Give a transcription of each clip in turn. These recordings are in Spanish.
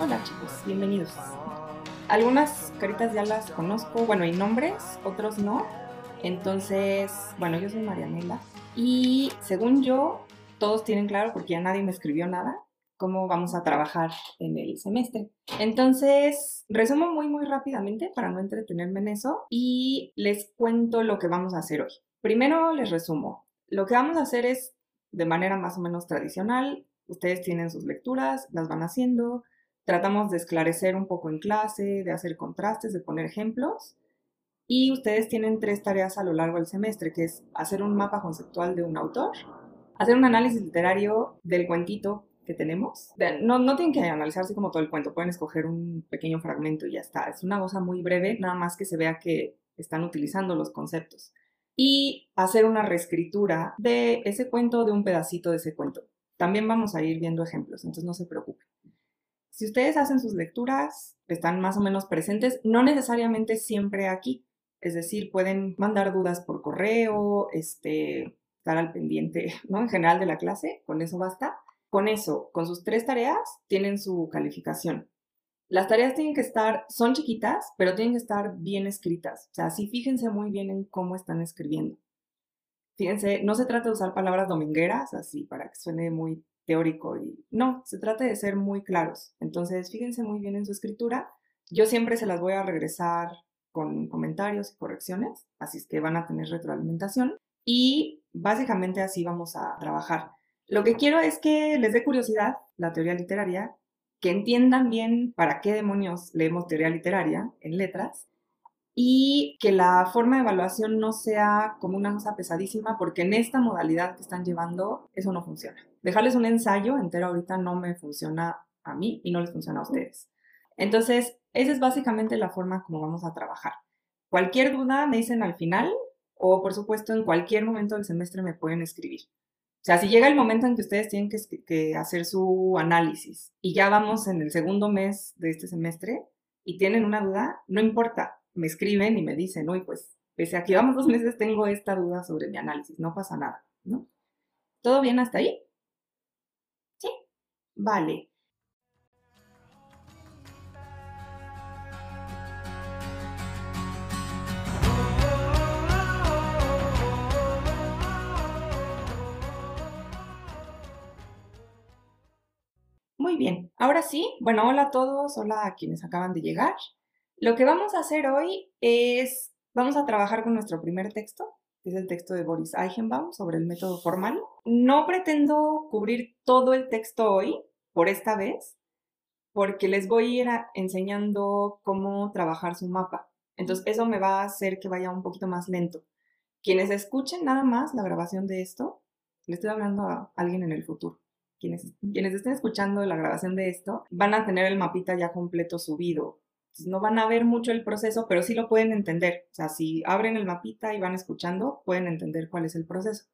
Hola chicos, bienvenidos. Algunas caritas ya las conozco, bueno, y nombres, otros no. Entonces, bueno, yo soy Marianela y según yo, todos tienen claro, porque ya nadie me escribió nada, cómo vamos a trabajar en el semestre. Entonces, resumo muy, muy rápidamente para no entretenerme en eso y les cuento lo que vamos a hacer hoy. Primero les resumo. Lo que vamos a hacer es de manera más o menos tradicional. Ustedes tienen sus lecturas, las van haciendo. Tratamos de esclarecer un poco en clase, de hacer contrastes, de poner ejemplos. Y ustedes tienen tres tareas a lo largo del semestre, que es hacer un mapa conceptual de un autor, hacer un análisis literario del cuentito que tenemos. No, no tienen que analizarse como todo el cuento, pueden escoger un pequeño fragmento y ya está. Es una cosa muy breve, nada más que se vea que están utilizando los conceptos. Y hacer una reescritura de ese cuento, de un pedacito de ese cuento. También vamos a ir viendo ejemplos, entonces no se preocupen. Si ustedes hacen sus lecturas, están más o menos presentes, no necesariamente siempre aquí. Es decir, pueden mandar dudas por correo, este, estar al pendiente, ¿no? En general de la clase, con eso basta. Con eso, con sus tres tareas, tienen su calificación. Las tareas tienen que estar, son chiquitas, pero tienen que estar bien escritas. O sea, sí fíjense muy bien en cómo están escribiendo. Fíjense, no se trata de usar palabras domingueras, así, para que suene muy teórico. Y, no, se trata de ser muy claros. Entonces, fíjense muy bien en su escritura. Yo siempre se las voy a regresar con comentarios y correcciones, así es que van a tener retroalimentación. Y básicamente así vamos a trabajar. Lo que quiero es que les dé curiosidad la teoría literaria, que entiendan bien para qué demonios leemos teoría literaria en letras y que la forma de evaluación no sea como una cosa pesadísima, porque en esta modalidad que están llevando eso no funciona. Dejarles un ensayo entero ahorita no me funciona a mí y no les funciona a ustedes. Entonces, esa es básicamente la forma como vamos a trabajar. Cualquier duda me dicen al final o por supuesto en cualquier momento del semestre me pueden escribir. O sea, si llega el momento en que ustedes tienen que, hacer su análisis y ya vamos en el segundo mes de este semestre y tienen una duda, no importa, me escriben y me dicen, uy, pues pese a que vamos dos meses, tengo esta duda sobre mi análisis, no pasa nada, ¿no? ¿Todo bien hasta ahí? Vale. Muy bien, ahora sí, bueno, hola a todos, hola a quienes acaban de llegar. Lo que vamos a hacer hoy es, vamos a trabajar con nuestro primer texto, es el texto de Boris Eichenbaum sobre el método formal. No pretendo cubrir todo el texto hoy, por esta vez, porque les voy a ir enseñando cómo trabajar su mapa. Entonces, eso me va a hacer que vaya un poquito más lento. Quienes escuchen nada más la grabación de esto, le estoy hablando a alguien en el futuro quienes, quienes estén escuchando la grabación de esto, van a tener el mapita ya completo subido. No van a ver mucho el proceso, pero sí lo pueden entender. O sea, si abren el mapita y van escuchando, pueden entender cuál es el proceso.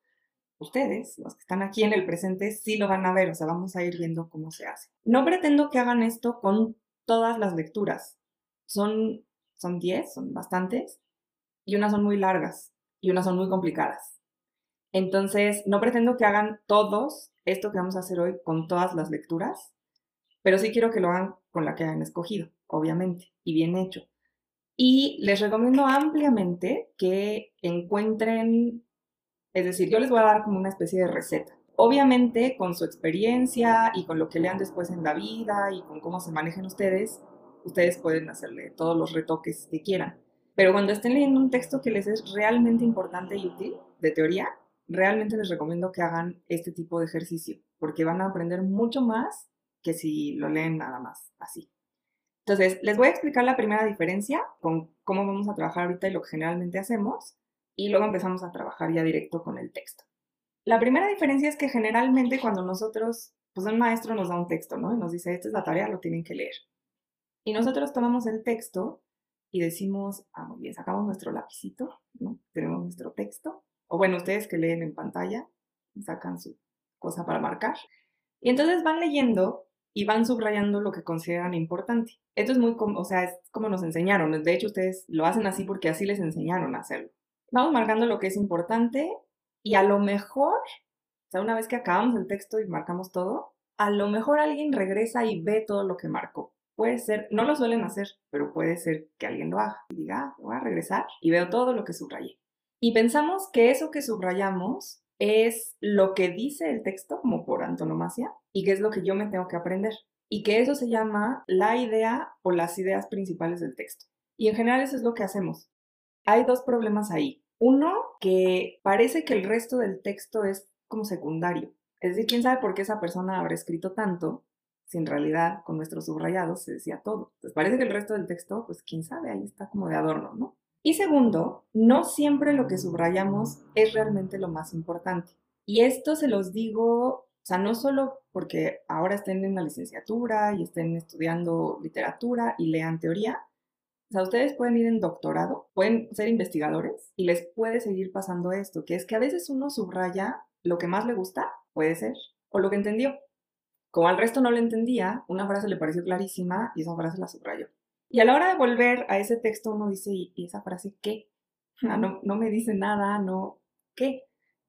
Ustedes, los que están aquí en el presente, sí lo van a ver, o sea, vamos a ir viendo cómo se hace. No pretendo que hagan esto con todas las lecturas. Son, son 10, son bastantes, y unas son muy largas y unas son muy complicadas. Entonces, no pretendo que hagan todos esto que vamos a hacer hoy con todas las lecturas, pero sí quiero que lo hagan con la que hayan escogido, obviamente, y bien hecho. Y les recomiendo ampliamente que encuentren, es decir, yo les voy a dar como una especie de receta. Obviamente, con su experiencia y con lo que lean después en la vida y con cómo se manejen ustedes, ustedes pueden hacerle todos los retoques que quieran. Pero cuando estén leyendo un texto que les es realmente importante y útil, de teoría, realmente les recomiendo que hagan este tipo de ejercicio, porque van a aprender mucho más que si lo leen nada más así. Entonces, les voy a explicar la primera diferencia con cómo vamos a trabajar ahorita y lo que generalmente hacemos, y luego empezamos a trabajar ya directo con el texto. La primera diferencia es que generalmente cuando nosotros, pues un maestro nos da un texto, ¿no? Y nos dice, esta es la tarea, lo tienen que leer. Y nosotros tomamos el texto y decimos, ah, muy bien, sacamos nuestro lapicito, ¿no? Tenemos nuestro texto o bueno, ustedes que leen en pantalla, sacan su cosa para marcar. Y entonces van leyendo y van subrayando lo que consideran importante. Esto es muy, o sea, es como nos enseñaron. De hecho, ustedes lo hacen así porque así les enseñaron a hacerlo. Vamos marcando lo que es importante y a lo mejor, o sea, una vez que acabamos el texto y marcamos todo, a lo mejor alguien regresa y ve todo lo que marcó. Puede ser, no lo suelen hacer, pero puede ser que alguien lo haga y diga, ah, voy a regresar y veo todo lo que subrayé. Y pensamos que eso que subrayamos es lo que dice el texto, como por antonomasia, y que es lo que yo me tengo que aprender. Y que eso se llama la idea o las ideas principales del texto. Y en general eso es lo que hacemos. Hay dos problemas ahí. Uno, que parece que el resto del texto es como secundario. Es decir, quién sabe por qué esa persona habrá escrito tanto si en realidad con nuestros subrayados se decía todo. Entonces parece que el resto del texto, pues quién sabe, ahí está como de adorno, ¿no? Y segundo, no siempre lo que subrayamos es realmente lo más importante. Y esto se los digo, o sea, no solo porque ahora estén en la licenciatura y estén estudiando literatura y lean teoría, o sea, ustedes pueden ir en doctorado, pueden ser investigadores y les puede seguir pasando esto, que es que a veces uno subraya lo que más le gusta, puede ser, o lo que entendió. Como al resto no lo entendía, una frase le pareció clarísima y esa frase la subrayó. Y a la hora de volver a ese texto uno dice, ¿y esa frase qué? Ah, no, no me dice nada, no, ¿qué?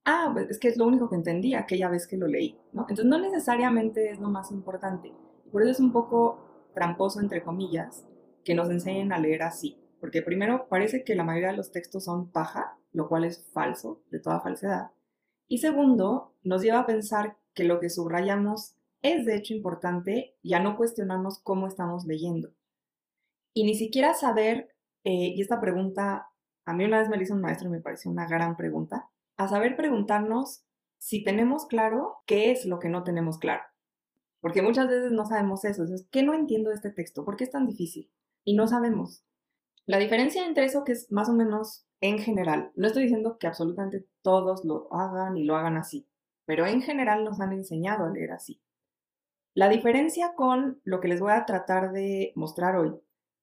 Ah, pues es que es lo único que entendí aquella vez que lo leí, ¿no? Entonces no necesariamente es lo más importante. Por eso es un poco tramposo, entre comillas, que nos enseñen a leer así. Porque primero parece que la mayoría de los textos son paja, lo cual es falso, de toda falsedad. Y segundo, nos lleva a pensar que lo que subrayamos es de hecho importante y a no cuestionarnos cómo estamos leyendo. Y ni siquiera saber, eh, y esta pregunta, a mí una vez me la hizo un maestro y me pareció una gran pregunta, a saber preguntarnos si tenemos claro qué es lo que no tenemos claro. Porque muchas veces no sabemos eso. Es, ¿Qué no entiendo de este texto? ¿Por qué es tan difícil? y no sabemos. La diferencia entre eso que es más o menos en general, no estoy diciendo que absolutamente todos lo hagan y lo hagan así, pero en general nos han enseñado a leer así. La diferencia con lo que les voy a tratar de mostrar hoy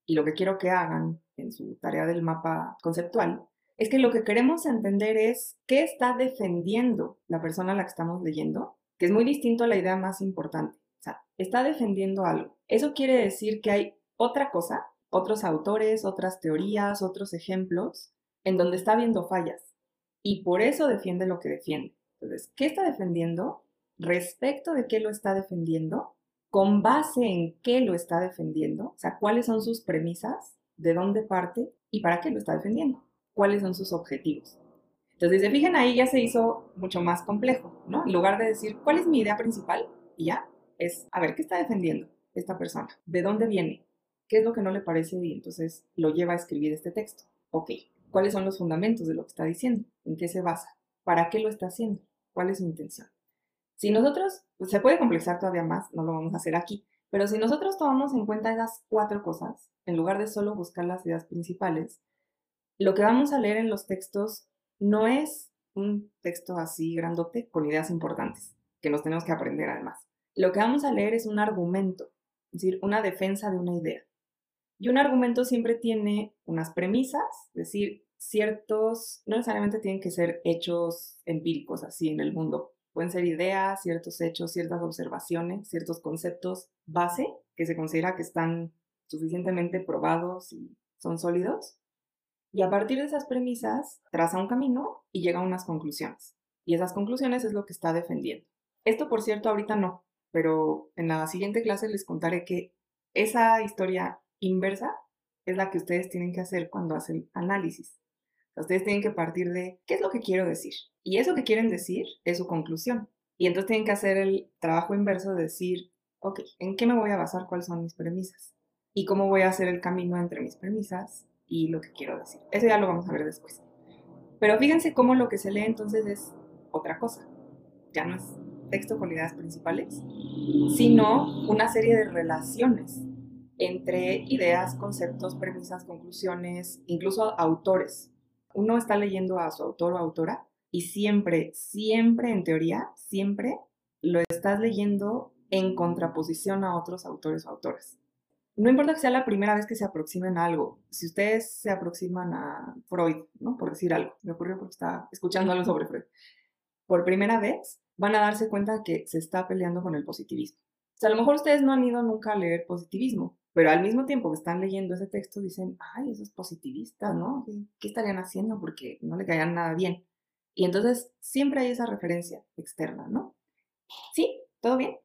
y lo que quiero que hagan en su tarea del mapa conceptual es que lo que queremos entender es qué está defendiendo la persona a la que estamos leyendo, que es muy distinto a la idea más importante. O sea, está defendiendo algo. Eso quiere decir que hay otra cosa, otros autores, otras teorías, otros ejemplos, en donde está viendo fallas. Y por eso defiende lo que defiende. Entonces, ¿qué está defendiendo? Respecto de qué lo está defendiendo, con base en qué lo está defendiendo, o sea, cuáles son sus premisas, de dónde parte y para qué lo está defendiendo, cuáles son sus objetivos. Entonces, se fijan ahí, ya se hizo mucho más complejo, ¿no? En lugar de decir, ¿cuál es mi idea principal? Y ya, es, a ver, ¿qué está defendiendo esta persona? ¿De dónde viene? qué es lo que no le parece y entonces lo lleva a escribir este texto. Ok, ¿cuáles son los fundamentos de lo que está diciendo? ¿En qué se basa? ¿Para qué lo está haciendo? ¿Cuál es su intención? Si nosotros, pues, se puede complexar todavía más, no lo vamos a hacer aquí, pero si nosotros tomamos en cuenta esas cuatro cosas, en lugar de solo buscar las ideas principales, lo que vamos a leer en los textos no es un texto así grandote con ideas importantes, que nos tenemos que aprender además. Lo que vamos a leer es un argumento, es decir, una defensa de una idea. Y un argumento siempre tiene unas premisas, es decir, ciertos, no necesariamente tienen que ser hechos empíricos así en el mundo. Pueden ser ideas, ciertos hechos, ciertas observaciones, ciertos conceptos base que se considera que están suficientemente probados y son sólidos. Y a partir de esas premisas, traza un camino y llega a unas conclusiones. Y esas conclusiones es lo que está defendiendo. Esto, por cierto, ahorita no, pero en la siguiente clase les contaré que esa historia inversa es la que ustedes tienen que hacer cuando hacen análisis. Ustedes tienen que partir de qué es lo que quiero decir. Y eso que quieren decir es su conclusión. Y entonces tienen que hacer el trabajo inverso de decir, ok, ¿en qué me voy a basar? ¿Cuáles son mis premisas? Y cómo voy a hacer el camino entre mis premisas y lo que quiero decir. Eso ya lo vamos a ver después. Pero fíjense cómo lo que se lee entonces es otra cosa. Ya no es texto con ideas principales, sino una serie de relaciones entre ideas, conceptos, premisas, conclusiones, incluso autores. Uno está leyendo a su autor o autora y siempre, siempre en teoría, siempre lo estás leyendo en contraposición a otros autores o autores. No importa que sea la primera vez que se aproximen a algo. Si ustedes se aproximan a Freud, ¿no? Por decir algo, me ocurrió porque estaba escuchando algo sobre Freud. Por primera vez van a darse cuenta que se está peleando con el positivismo. O sea, a lo mejor ustedes no han ido nunca a leer positivismo, pero al mismo tiempo que están leyendo ese texto dicen, ay, esos positivistas, ¿no? ¿Qué estarían haciendo? Porque no le caían nada bien. Y entonces siempre hay esa referencia externa, ¿no? Sí, todo bien,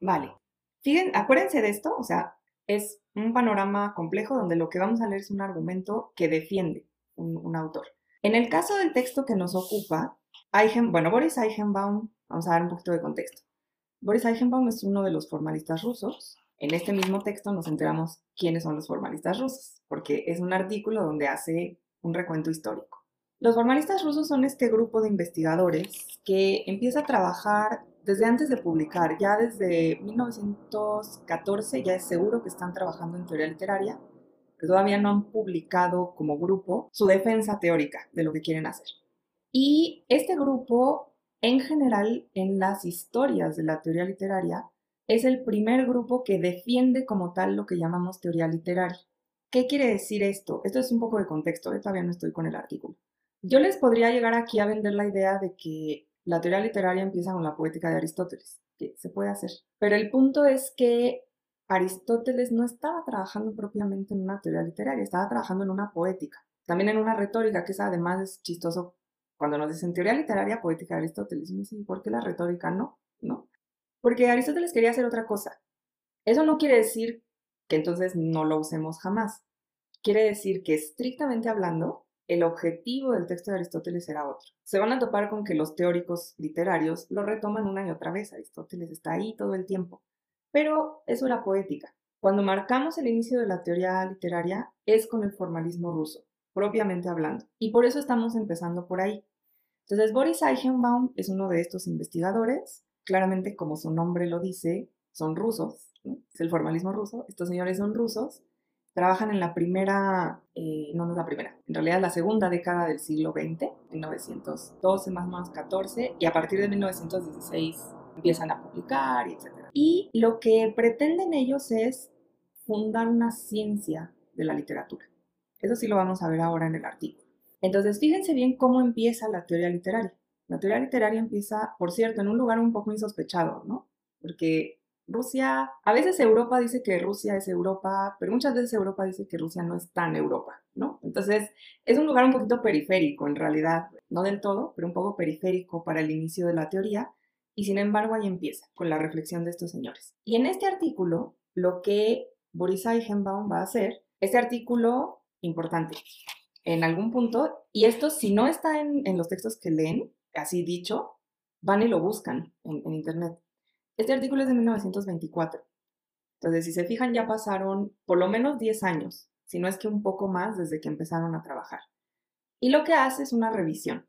Vale. Fíjense, acuérdense de esto, o sea, es un panorama complejo donde lo que vamos a leer es un argumento que defiende un, autor. En el caso del texto que nos ocupa, bueno, Boris Eichenbaum, vamos a dar un poquito de contexto. Boris Eichenbaum es uno de los formalistas rusos. En este mismo texto nos enteramos quiénes son los formalistas rusos, porque es un artículo donde hace un recuento histórico. Los formalistas rusos son este grupo de investigadores que empieza a trabajar desde antes de publicar, ya desde 1914 ya es seguro que están trabajando en teoría literaria, pero todavía no han publicado como grupo su defensa teórica de lo que quieren hacer. Y este grupo, en general, en las historias de la teoría literaria, es el primer grupo que defiende como tal lo que llamamos teoría literaria. ¿Qué quiere decir esto? Esto es un poco de contexto, ¿eh? todavía no estoy con el artículo. Yo les podría llegar aquí a vender la idea de que la teoría literaria empieza con la poética de Aristóteles, que se puede hacer. Pero el punto es que Aristóteles no estaba trabajando propiamente en una teoría literaria, estaba trabajando en una poética, también en una retórica, que es además es chistoso cuando nos dicen teoría literaria, poética de Aristóteles. Y me dicen, ¿por qué la retórica no? ¿No? Porque Aristóteles quería hacer otra cosa. Eso no quiere decir que entonces no lo usemos jamás. Quiere decir que estrictamente hablando, el objetivo del texto de Aristóteles era otro. Se van a topar con que los teóricos literarios lo retoman una y otra vez. Aristóteles está ahí todo el tiempo. Pero eso era poética. Cuando marcamos el inicio de la teoría literaria es con el formalismo ruso, propiamente hablando. Y por eso estamos empezando por ahí. Entonces, Boris Eichenbaum es uno de estos investigadores. Claramente, como su nombre lo dice, son rusos. Es el formalismo ruso. Estos señores son rusos trabajan en la primera, eh, no, no es la primera, en realidad la segunda década del siglo XX, 1912 más o menos 14, y a partir de 1916 empiezan a publicar, etc. Y lo que pretenden ellos es fundar una ciencia de la literatura. Eso sí lo vamos a ver ahora en el artículo. Entonces, fíjense bien cómo empieza la teoría literaria. La teoría literaria empieza, por cierto, en un lugar un poco insospechado, ¿no? Porque Rusia, a veces Europa dice que Rusia es Europa, pero muchas veces Europa dice que Rusia no es tan Europa, ¿no? Entonces, es un lugar un poquito periférico en realidad, no del todo, pero un poco periférico para el inicio de la teoría, y sin embargo ahí empieza con la reflexión de estos señores. Y en este artículo, lo que Boris Eichenbaum va a hacer, este artículo importante, en algún punto, y esto si no está en, los textos que leen, así dicho, van y lo buscan en internet. Este artículo es de 1924. Entonces, si se fijan, ya pasaron por lo menos 10 años, si no es que un poco más desde que empezaron a trabajar. Y lo que hace es una revisión.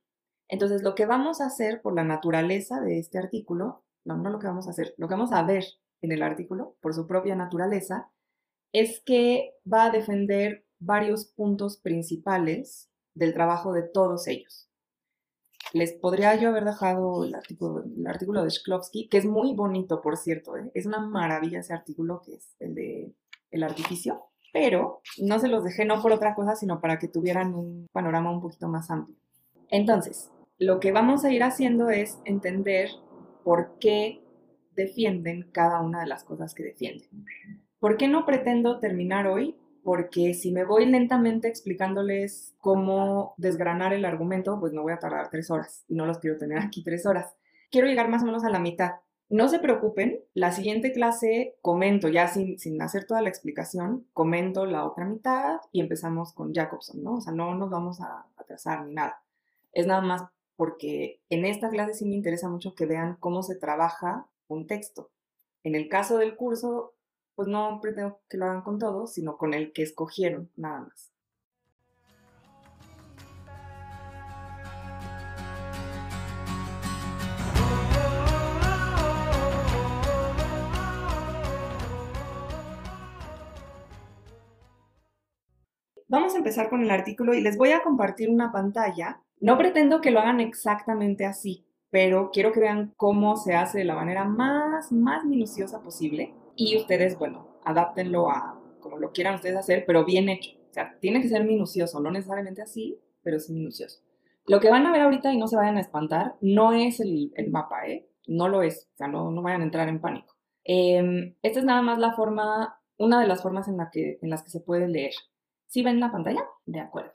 Entonces, lo que vamos a hacer por la naturaleza de este artículo, no, no lo que vamos a hacer, lo que vamos a ver en el artículo, por su propia naturaleza, es que va a defender varios puntos principales del trabajo de todos ellos. Les podría yo haber dejado el artículo, el artículo de Shklovsky, que es muy bonito, por cierto. ¿eh? Es una maravilla ese artículo que es el de El artificio. Pero no se los dejé no por otra cosa, sino para que tuvieran un panorama un poquito más amplio. Entonces, lo que vamos a ir haciendo es entender por qué defienden cada una de las cosas que defienden. ¿Por qué no pretendo terminar hoy porque si me voy lentamente explicándoles cómo desgranar el argumento, pues no voy a tardar tres horas y no los quiero tener aquí tres horas. Quiero llegar más o menos a la mitad. No se preocupen, la siguiente clase comento, ya sin, sin hacer toda la explicación, comento la otra mitad y empezamos con Jacobson, ¿no? O sea, no nos vamos a atrasar ni nada. Es nada más porque en esta clase sí me interesa mucho que vean cómo se trabaja un texto. En el caso del curso, pues no pretendo que lo hagan con todos, sino con el que escogieron, nada más. Vamos a empezar con el artículo y les voy a compartir una pantalla. No pretendo que lo hagan exactamente así, pero quiero que vean cómo se hace de la manera más, más minuciosa posible y ustedes, bueno, adáptenlo a como lo quieran ustedes hacer, pero bien hecho. O sea, tiene que ser minucioso, no necesariamente así, pero es minucioso. Lo que van a ver ahorita y no se vayan a espantar, no es el, mapa, ¿eh? No lo es, o sea, no, no vayan a entrar en pánico. Em, esta es nada más la forma, una de las formas en, la que, en las que se puede leer. ¿Sí ven la pantalla? De acuerdo.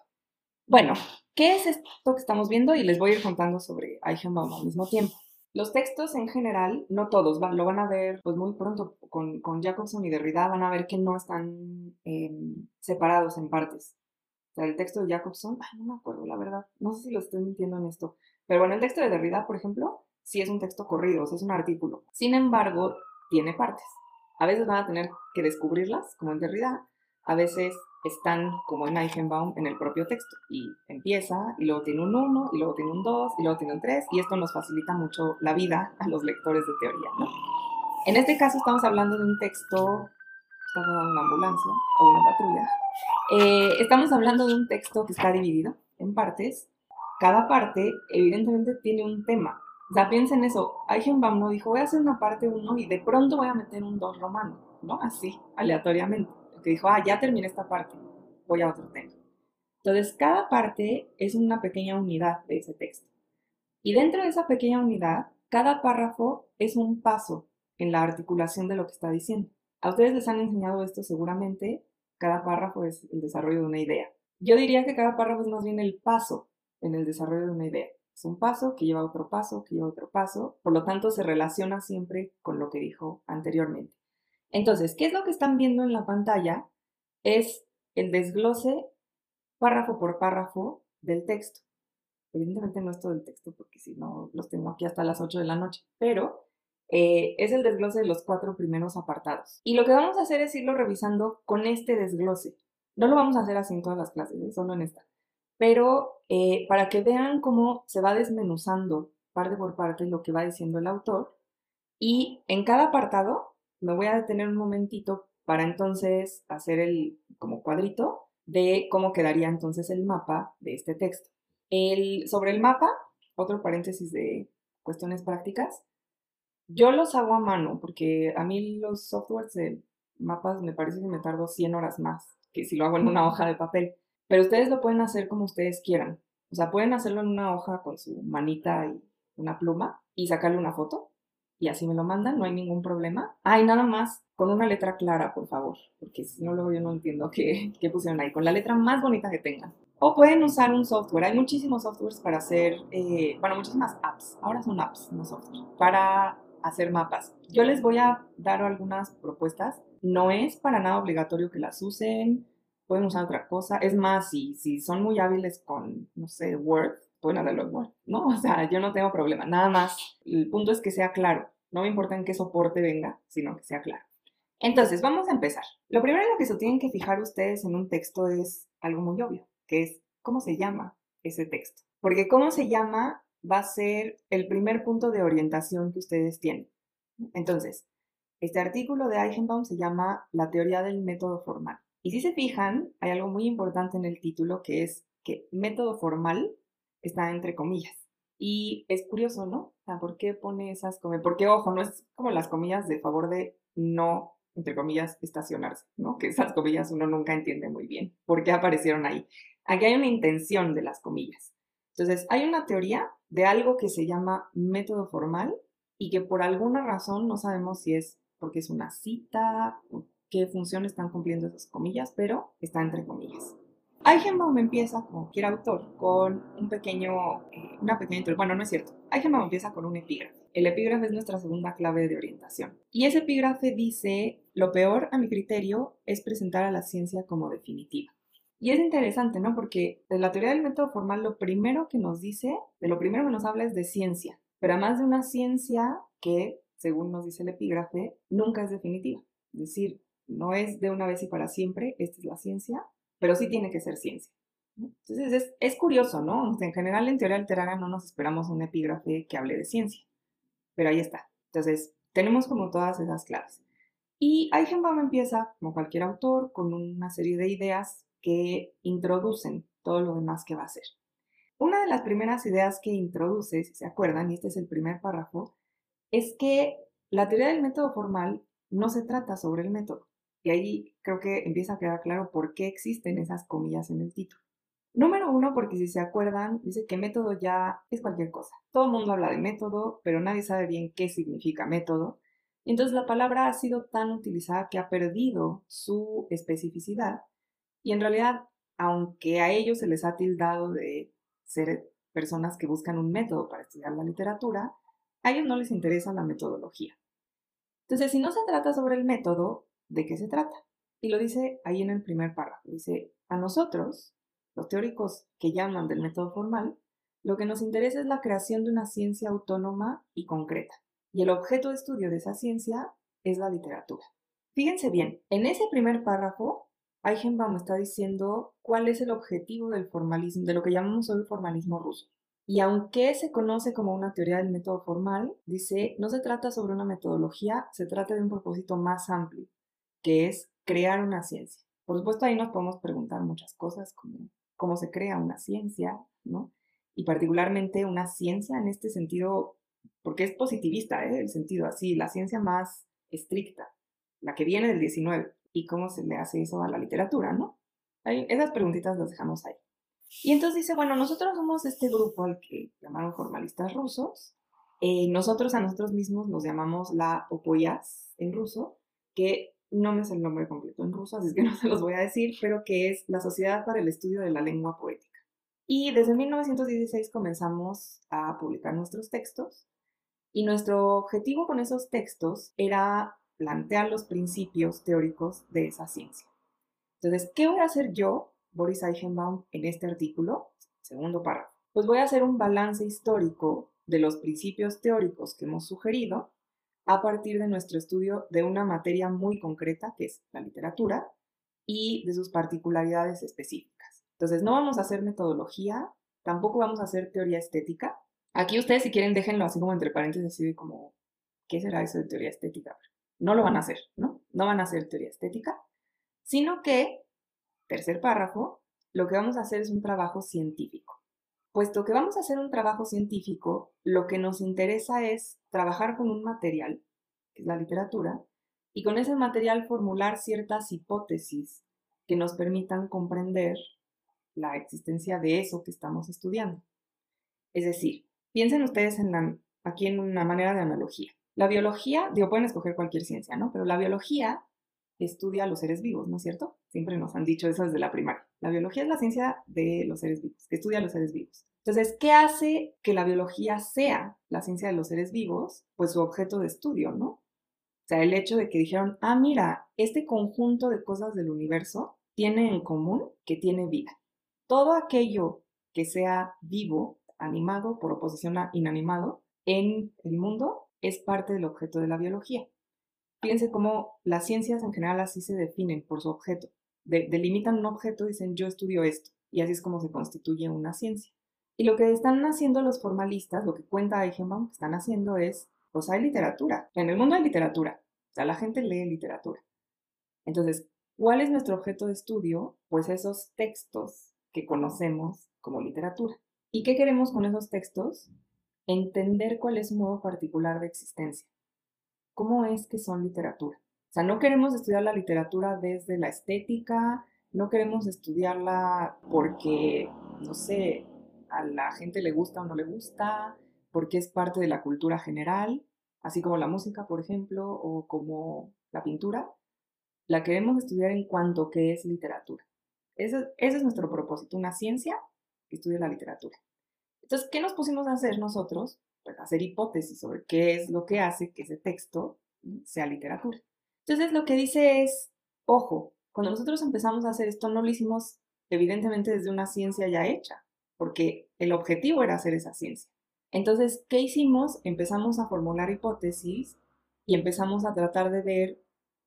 Bueno, ¿qué es esto que estamos viendo? Y les voy a ir contando sobre Eichenbaum al mismo tiempo. Los textos en general, no todos, lo van a ver pues muy pronto con, con Jacobson y Derrida, van a ver que no están em, separados en partes. O sea, el texto de Jacobson, ay, no me acuerdo la verdad, no sé si lo estoy mintiendo en esto, pero bueno, el texto de Derrida, por ejemplo, sí es un texto corrido, o es un artículo. Sin embargo, tiene partes. A veces van a tener que descubrirlas, como en Derrida, a veces están como en Eichenbaum en el propio texto y empieza y luego tiene un 1 y luego tiene un 2 y luego tiene un 3 y esto nos facilita mucho la vida a los lectores de teoría. En este caso estamos hablando de un texto, hablando de una ambulancia o una patrulla, eh, estamos hablando de un texto que está dividido en partes. Cada parte evidentemente tiene un tema. O sea, piensen eso. Eichenbaum no dijo, voy a hacer una parte 1 y de pronto voy a meter un 2 romano, ¿no? Así, aleatoriamente dijo, ah, ya terminé esta parte, voy a otro tema. Entonces, cada parte es una pequeña unidad de ese texto. Y dentro de esa pequeña unidad, cada párrafo es un paso en la articulación de lo que está diciendo. A ustedes les han enseñado esto seguramente, cada párrafo es el desarrollo de una idea. Yo diría que cada párrafo es más bien el paso en el desarrollo de una idea. Es un paso que lleva otro paso, que lleva otro paso, por lo tanto se relaciona siempre con lo que dijo anteriormente. Entonces, ¿qué es lo que están viendo en la pantalla? Es el desglose párrafo por párrafo del texto. Evidentemente no es todo el texto porque si no los tengo aquí hasta las 8 de la noche, pero eh, es el desglose de los cuatro primeros apartados. Y lo que vamos a hacer es irlo revisando con este desglose. No lo vamos a hacer así en todas las clases, ¿eh? solo en esta. Pero eh, para que vean cómo se va desmenuzando parte por parte lo que va diciendo el autor. Y en cada apartado me voy a detener un momentito para entonces hacer el como cuadrito de cómo quedaría entonces el mapa de este texto. El, sobre el mapa, otro paréntesis de cuestiones prácticas, yo los hago a mano porque a mí los softwares de mapas me parece que me tardo 100 horas más que si lo hago en una hoja de papel. Pero ustedes lo pueden hacer como ustedes quieran. O sea, pueden hacerlo en una hoja con su manita y una pluma y sacarle una foto y así me lo mandan, no hay ningún problema. Ay, nada más con una letra clara, por favor, porque si no, luego yo no entiendo qué, qué pusieron ahí, con la letra más bonita que tengan. O pueden usar un software, hay muchísimos softwares para hacer, eh, bueno, muchísimas apps, ahora son apps, no software, para hacer mapas. Yo les voy a dar algunas propuestas, no es para nada obligatorio que las usen, pueden usar otra cosa, es más, si, si son muy hábiles con, no sé, Word, pueden hacerlo en Word, ¿no? O sea, yo no tengo problema, nada más, el punto es que sea claro, no me importa en qué soporte venga, sino que sea claro. Entonces, vamos a empezar. Lo primero en lo que se tienen que fijar ustedes en un texto es algo muy obvio, que es cómo se llama ese texto. Porque cómo se llama va a ser el primer punto de orientación que ustedes tienen. Entonces, este artículo de Eichenbaum se llama La teoría del método formal. Y si se fijan, hay algo muy importante en el título que es que método formal está entre comillas. Y es curioso, ¿no? O ¿por qué pone esas comillas? Porque, ojo, no es como las comillas de favor de no, entre comillas, estacionarse, ¿no? Que esas comillas uno nunca entiende muy bien. ¿Por qué aparecieron ahí? Aquí hay una intención de las comillas. Entonces, hay una teoría de algo que se llama método formal y que por alguna razón no sabemos si es porque es una cita qué función están cumpliendo esas comillas, pero está entre comillas. Eichenbaum empieza, como cualquier autor, con un pequeño, eh, una pequeña introducción. Bueno, no es cierto. Eichenbaum empieza con un epígrafe. El epígrafe es nuestra segunda clave de orientación. Y ese epígrafe dice, lo peor a mi criterio es presentar a la ciencia como definitiva. Y es interesante, ¿no? Porque de la teoría del método formal lo primero que nos dice, de lo primero que nos habla es de ciencia, pero además de una ciencia que, según nos dice el epígrafe, nunca es definitiva. Es decir, no es de una vez y para siempre, esta es la ciencia, pero sí tiene que ser ciencia. Entonces es, curioso, ¿no? en general en teoría literaria no nos esperamos un epígrafe que hable de ciencia, pero ahí está. Entonces tenemos como todas esas claves. Y Eichenbaum empieza, como cualquier autor, con una serie de ideas que introducen todo lo demás que va a hacer. Una de las primeras ideas que introduce, si se acuerdan, y este es el primer párrafo, es que la teoría del método formal no se trata sobre el método, y ahí creo que empieza a quedar claro por qué existen esas comillas en el título. Número uno, porque si se acuerdan, dice que método ya es cualquier cosa. Todo el mundo habla de método, pero nadie sabe bien qué significa método. Entonces la palabra ha sido tan utilizada que ha perdido su especificidad y en realidad, aunque a ellos se les ha tildado de ser personas que buscan un método para estudiar la literatura, A ellos no les interesa la metodología. Entonces, si no se trata sobre el método, ¿de qué se trata? Y lo dice ahí en el primer párrafo. Dice, a nosotros, los teóricos que llaman del método formal, lo que nos interesa es la creación de una ciencia autónoma y concreta. Y el objeto de estudio de esa ciencia es la literatura. Fíjense bien, en ese primer párrafo, Eichenbaum está diciendo cuál es el objetivo del formalismo, de lo que llamamos hoy formalismo ruso. Y aunque se conoce como una teoría del método formal, dice, no se trata sobre una metodología, se trata de un propósito más amplio, que es crear una ciencia. Por supuesto, ahí nos podemos preguntar muchas cosas, como cómo se crea una ciencia, ¿no? Y particularmente una ciencia en este sentido, porque es positivista, ¿eh? El sentido así, la ciencia más estricta, la que viene del 19, y cómo se le hace eso a la literatura, ¿no? Esas preguntitas las dejamos ahí. Y entonces dice, bueno, nosotros somos este grupo al que llamaron formalistas rusos, eh, nosotros a nosotros mismos nos llamamos la Opoyas en ruso, que no me sé el nombre completo en ruso, así que no se los voy a decir, pero que es la Sociedad para el Estudio de la Lengua Poética. Y desde 1916 comenzamos a publicar nuestros textos y nuestro objetivo con esos textos era plantear los principios teóricos de esa ciencia. Entonces, ¿qué voy a hacer yo, Boris Eichenbaum, en este artículo? Segundo párrafo. Pues voy a hacer un balance histórico de los principios teóricos que hemos sugerido a partir de nuestro estudio de una materia muy concreta, que es la literatura, y de sus particularidades específicas. Entonces, no vamos a hacer metodología, tampoco vamos a hacer teoría estética. Aquí ustedes, si quieren, déjenlo así como entre paréntesis, así de como, ¿qué será eso de teoría estética? No lo van a hacer, ¿no? No van a hacer teoría estética, sino que, tercer párrafo, lo que vamos a hacer es un trabajo científico. Puesto que vamos a hacer un trabajo científico, lo que nos interesa es trabajar con un material, que es la literatura, y con ese material formular ciertas hipótesis que nos permitan comprender la existencia de eso que estamos estudiando. Es decir, piensen ustedes en aquí en una manera de analogía. La biología, digo, pueden escoger cualquier ciencia, ¿no? Pero la biología estudia a los seres vivos, ¿no es cierto? Siempre nos han dicho eso desde la primaria. La biología es la ciencia de los seres vivos, que estudia los seres vivos. Entonces, ¿qué hace que la biología sea la ciencia de los seres vivos? Pues su objeto de estudio, ¿no? O sea, el hecho de que dijeron, ah, mira, este conjunto de cosas del universo tiene en común que tiene vida. Todo aquello que sea vivo, animado, por oposición a inanimado, en el mundo es parte del objeto de la biología. Fíjense cómo las ciencias en general así se definen por su objeto. Delimitan un objeto y dicen yo estudio esto. Y así es como se constituye una ciencia. Y lo que están haciendo los formalistas, lo que cuenta Eichenbaum que están haciendo es, pues hay literatura. En el mundo hay literatura. O sea, la gente lee literatura. Entonces, ¿cuál es nuestro objeto de estudio? Pues esos textos que conocemos como literatura. ¿Y qué queremos con esos textos? Entender cuál es su modo particular de existencia cómo es que son literatura. No queremos estudiar la literatura desde la estética, no queremos estudiarla porque, no sé, a la gente le gusta o no le gusta, porque es parte de la cultura general, así como la música, por ejemplo, o como la pintura. La queremos estudiar en cuanto que es literatura. Ese, es nuestro propósito, una ciencia que estudie la literatura. Entonces, ¿qué nos pusimos a hacer nosotros? hacer hipótesis sobre qué es lo que hace que ese texto sea literatura. Entonces lo que dice es, ojo, cuando nosotros empezamos a hacer esto no lo hicimos evidentemente desde una ciencia ya hecha, porque el objetivo era hacer esa ciencia. Entonces, ¿qué hicimos? Empezamos a formular hipótesis y empezamos a tratar de ver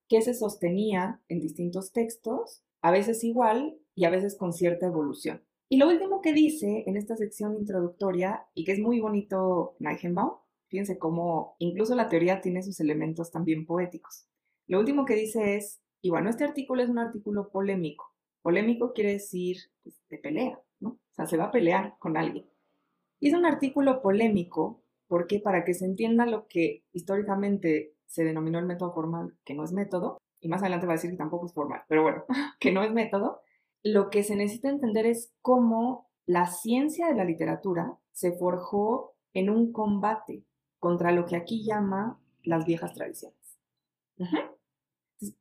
qué se sostenía en distintos textos, a veces igual y a veces con cierta evolución. Y lo último que dice en esta sección introductoria, y que es muy bonito Neichenbaum, fíjense cómo incluso la teoría tiene sus elementos también poéticos. Lo último que dice es, y bueno, este artículo es un artículo polémico. Polémico quiere decir pues, de pelea, ¿no? O sea, se va a pelear con alguien. Y es un artículo polémico porque para que se entienda lo que históricamente se denominó el método formal, que no es método, y más adelante va a decir que tampoco es formal, pero bueno, que no es método, lo que se necesita entender es cómo la ciencia de la literatura se forjó en un combate contra lo que aquí llama las viejas tradiciones.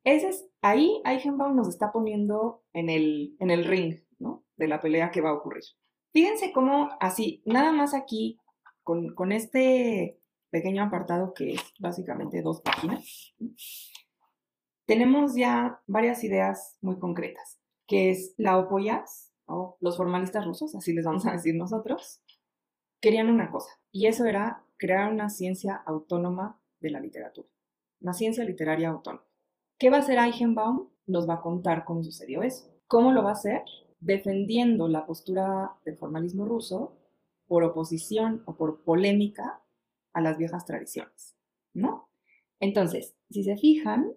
Ese es, ahí Eichenbaum nos está poniendo en el, en el ring de la pelea que va a ocurrir. Fíjense cómo así, nada más aquí, con, con este pequeño apartado que es básicamente dos páginas, tenemos ya varias ideas muy concretas, que es la Opoyas, o los formalistas rusos, así les vamos a decir nosotros, querían una cosa, y eso era crear una ciencia autónoma de la literatura, una ciencia literaria autónoma. ¿Qué va a hacer Eichenbaum? Nos va a contar cómo sucedió eso. ¿Cómo lo va a hacer? Defendiendo la postura del formalismo ruso por oposición o por polémica a las viejas tradiciones, ¿no? Entonces, si se fijan,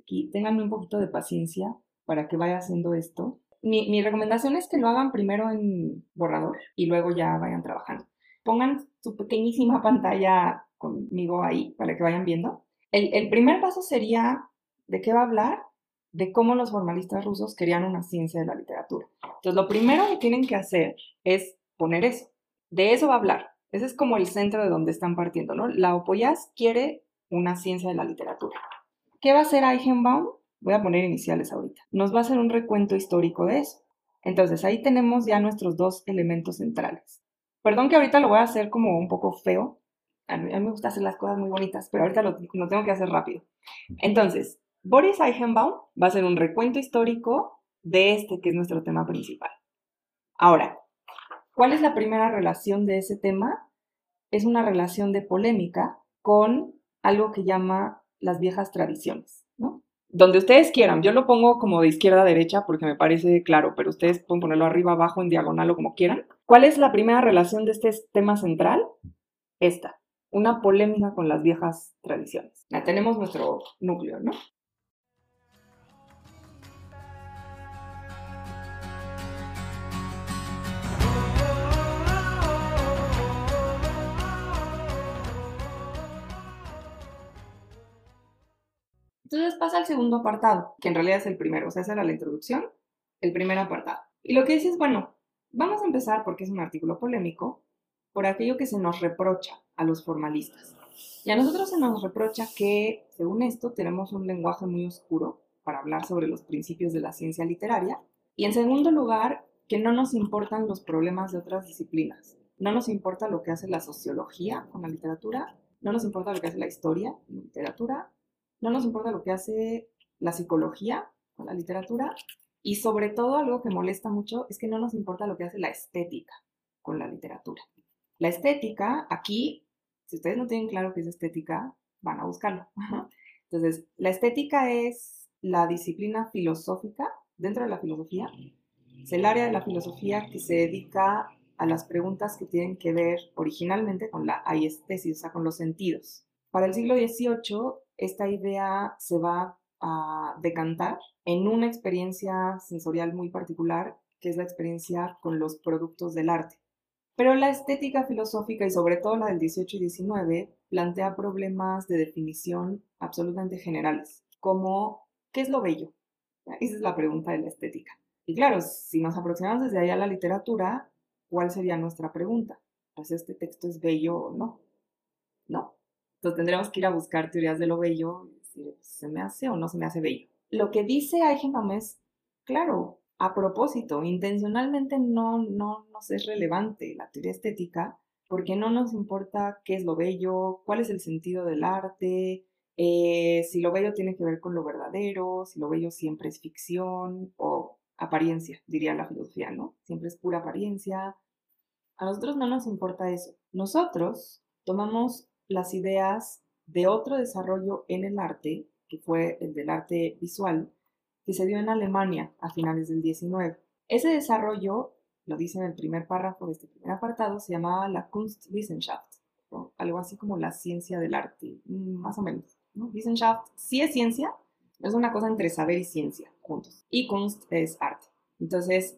aquí tengan un poquito de paciencia para que vaya haciendo esto. Mi, mi, recomendación es que lo hagan primero en borrador y luego ya vayan trabajando. Pongan su pequeñísima pantalla conmigo ahí para que vayan viendo. El, el primer paso sería, ¿de qué va a hablar? De cómo los formalistas rusos querían una ciencia de la literatura. Entonces, lo primero que tienen que hacer es poner eso. De eso va a hablar. Ese es como el centro de donde están partiendo, ¿no? La Opoyas quiere una ciencia de la literatura. ¿Qué va a hacer Eichenbaum? Voy a poner iniciales ahorita. Nos va a hacer un recuento histórico de eso. Entonces, ahí tenemos ya nuestros dos elementos centrales. Perdón que ahorita lo voy a hacer como un poco feo. A mí, me gusta hacer las cosas muy bonitas, pero ahorita lo, lo tengo que hacer rápido. Entonces, Boris Eichenbaum va a hacer un recuento histórico de este que es nuestro tema principal. Ahora, ¿Cuál es la primera relación de ese tema? Es una relación de polémica con algo que llama las viejas tradiciones, ¿no? Donde ustedes quieran, yo lo pongo como de izquierda a derecha porque me parece claro, pero ustedes pueden ponerlo arriba, abajo, en diagonal o como quieran. ¿Cuál es la primera relación de este tema central? Esta, una polémica con las viejas tradiciones. Ya tenemos nuestro núcleo, ¿no? Entonces pasa al segundo apartado, que en realidad es el primero, o sea, esa era la introducción, el primer apartado. Y lo que dice es, bueno, vamos a empezar, porque es un artículo polémico, por aquello que se nos reprocha a los formalistas. Y a nosotros se nos reprocha que, según esto, tenemos un lenguaje muy oscuro para hablar sobre los principios de la ciencia literaria. Y en segundo lugar, que no nos importan los problemas de otras disciplinas. No nos importa lo que hace la sociología con la literatura, no nos importa lo que hace la historia con la literatura, no nos importa lo que hace la psicología o la literatura y sobre todo algo que molesta mucho es que no nos importa lo que hace la estética con la literatura. La estética, aquí, si ustedes no tienen claro qué es estética, van a buscarlo. Entonces, la estética es la disciplina filosófica dentro de la filosofía. Es el área de la filosofía que se dedica a las preguntas que tienen que ver originalmente con la aiestesis, o sea, con los sentidos. Para el siglo XVIII, esta idea se va a decantar en una experiencia sensorial muy particular, que es la experiencia con los productos del arte. Pero la estética filosófica y sobre todo la del 18 y 19 plantea problemas de definición absolutamente generales, como ¿qué es lo bello? Esa es la pregunta de la estética. Y claro, si nos aproximamos desde allá a la literatura, ¿cuál sería nuestra pregunta? ¿Pues este texto es bello o no? No. Entonces tendremos que ir a buscar teorías de lo bello y decir, ¿se me hace o no se me hace bello? Lo que dice Eichenbaum es, claro, a propósito, intencionalmente no, no nos es relevante la teoría estética porque no nos importa qué es lo bello, cuál es el sentido del arte, eh, si lo bello tiene que ver con lo verdadero, si lo bello siempre es ficción o apariencia, diría la filosofía, ¿no? Siempre es pura apariencia. A nosotros no nos importa eso. Nosotros tomamos las ideas de otro desarrollo en el arte, que fue el del arte visual, que se dio en Alemania a finales del 19. Ese desarrollo, lo dice en el primer párrafo de este primer apartado, se llamaba la Kunstwissenschaft, algo así como la ciencia del arte, mm, más o menos. Wissenschaft sí es ciencia, es una cosa entre saber y ciencia juntos, y Kunst es arte. Entonces,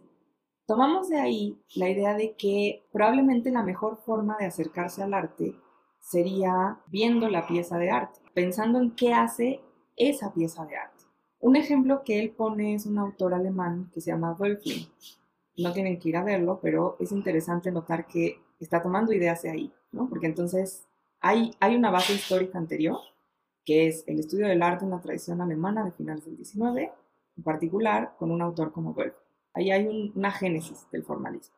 tomamos de ahí la idea de que probablemente la mejor forma de acercarse al arte sería viendo la pieza de arte, pensando en qué hace esa pieza de arte. Un ejemplo que él pone es un autor alemán que se llama Wölfling. No tienen que ir a verlo, pero es interesante notar que está tomando ideas de ahí, ¿no? Porque entonces hay, hay una base histórica anterior, que es el estudio del arte en la tradición alemana de finales del 19, en particular con un autor como Wölfling. Ahí hay una génesis del formalismo.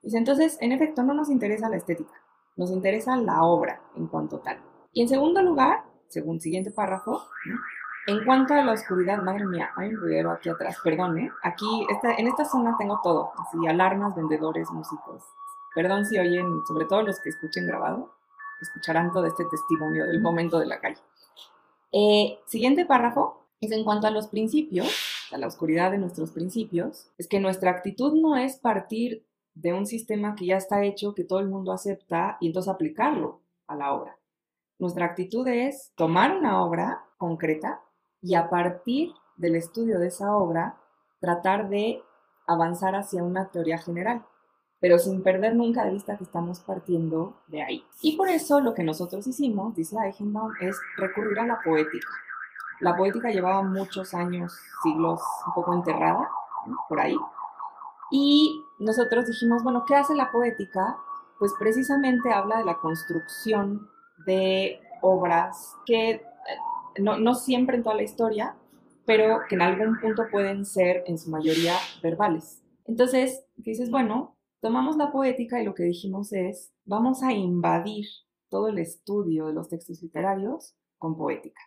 Dice, entonces, en efecto, no nos interesa la estética, nos interesa la obra en cuanto tal. Y en segundo lugar, según siguiente párrafo, en cuanto a la oscuridad, madre mía, hay un ruidero aquí atrás, perdón, ¿eh? Aquí, en esta zona tengo todo, así, alarmas, vendedores, músicos. Perdón si oyen, sobre todo los que escuchen grabado, escucharán todo este testimonio del momento de la calle. Eh, siguiente párrafo es en cuanto a los principios, a la oscuridad de nuestros principios, es que nuestra actitud no es partir de un sistema que ya está hecho, que todo el mundo acepta, y entonces aplicarlo a la obra. Nuestra actitud es tomar una obra concreta y a partir del estudio de esa obra tratar de avanzar hacia una teoría general, pero sin perder nunca de vista que estamos partiendo de ahí. Y por eso lo que nosotros hicimos, dice Eichenbaum, es recurrir a la poética. La poética llevaba muchos años, siglos un poco enterrada, por ahí. Y nosotros dijimos, bueno, ¿qué hace la poética? Pues precisamente habla de la construcción de obras que no, siempre en toda la historia, pero que en algún punto pueden ser en su mayoría verbales. Entonces, dices, bueno, tomamos la poética y lo que dijimos es, vamos a invadir todo el estudio de los textos literarios con poética.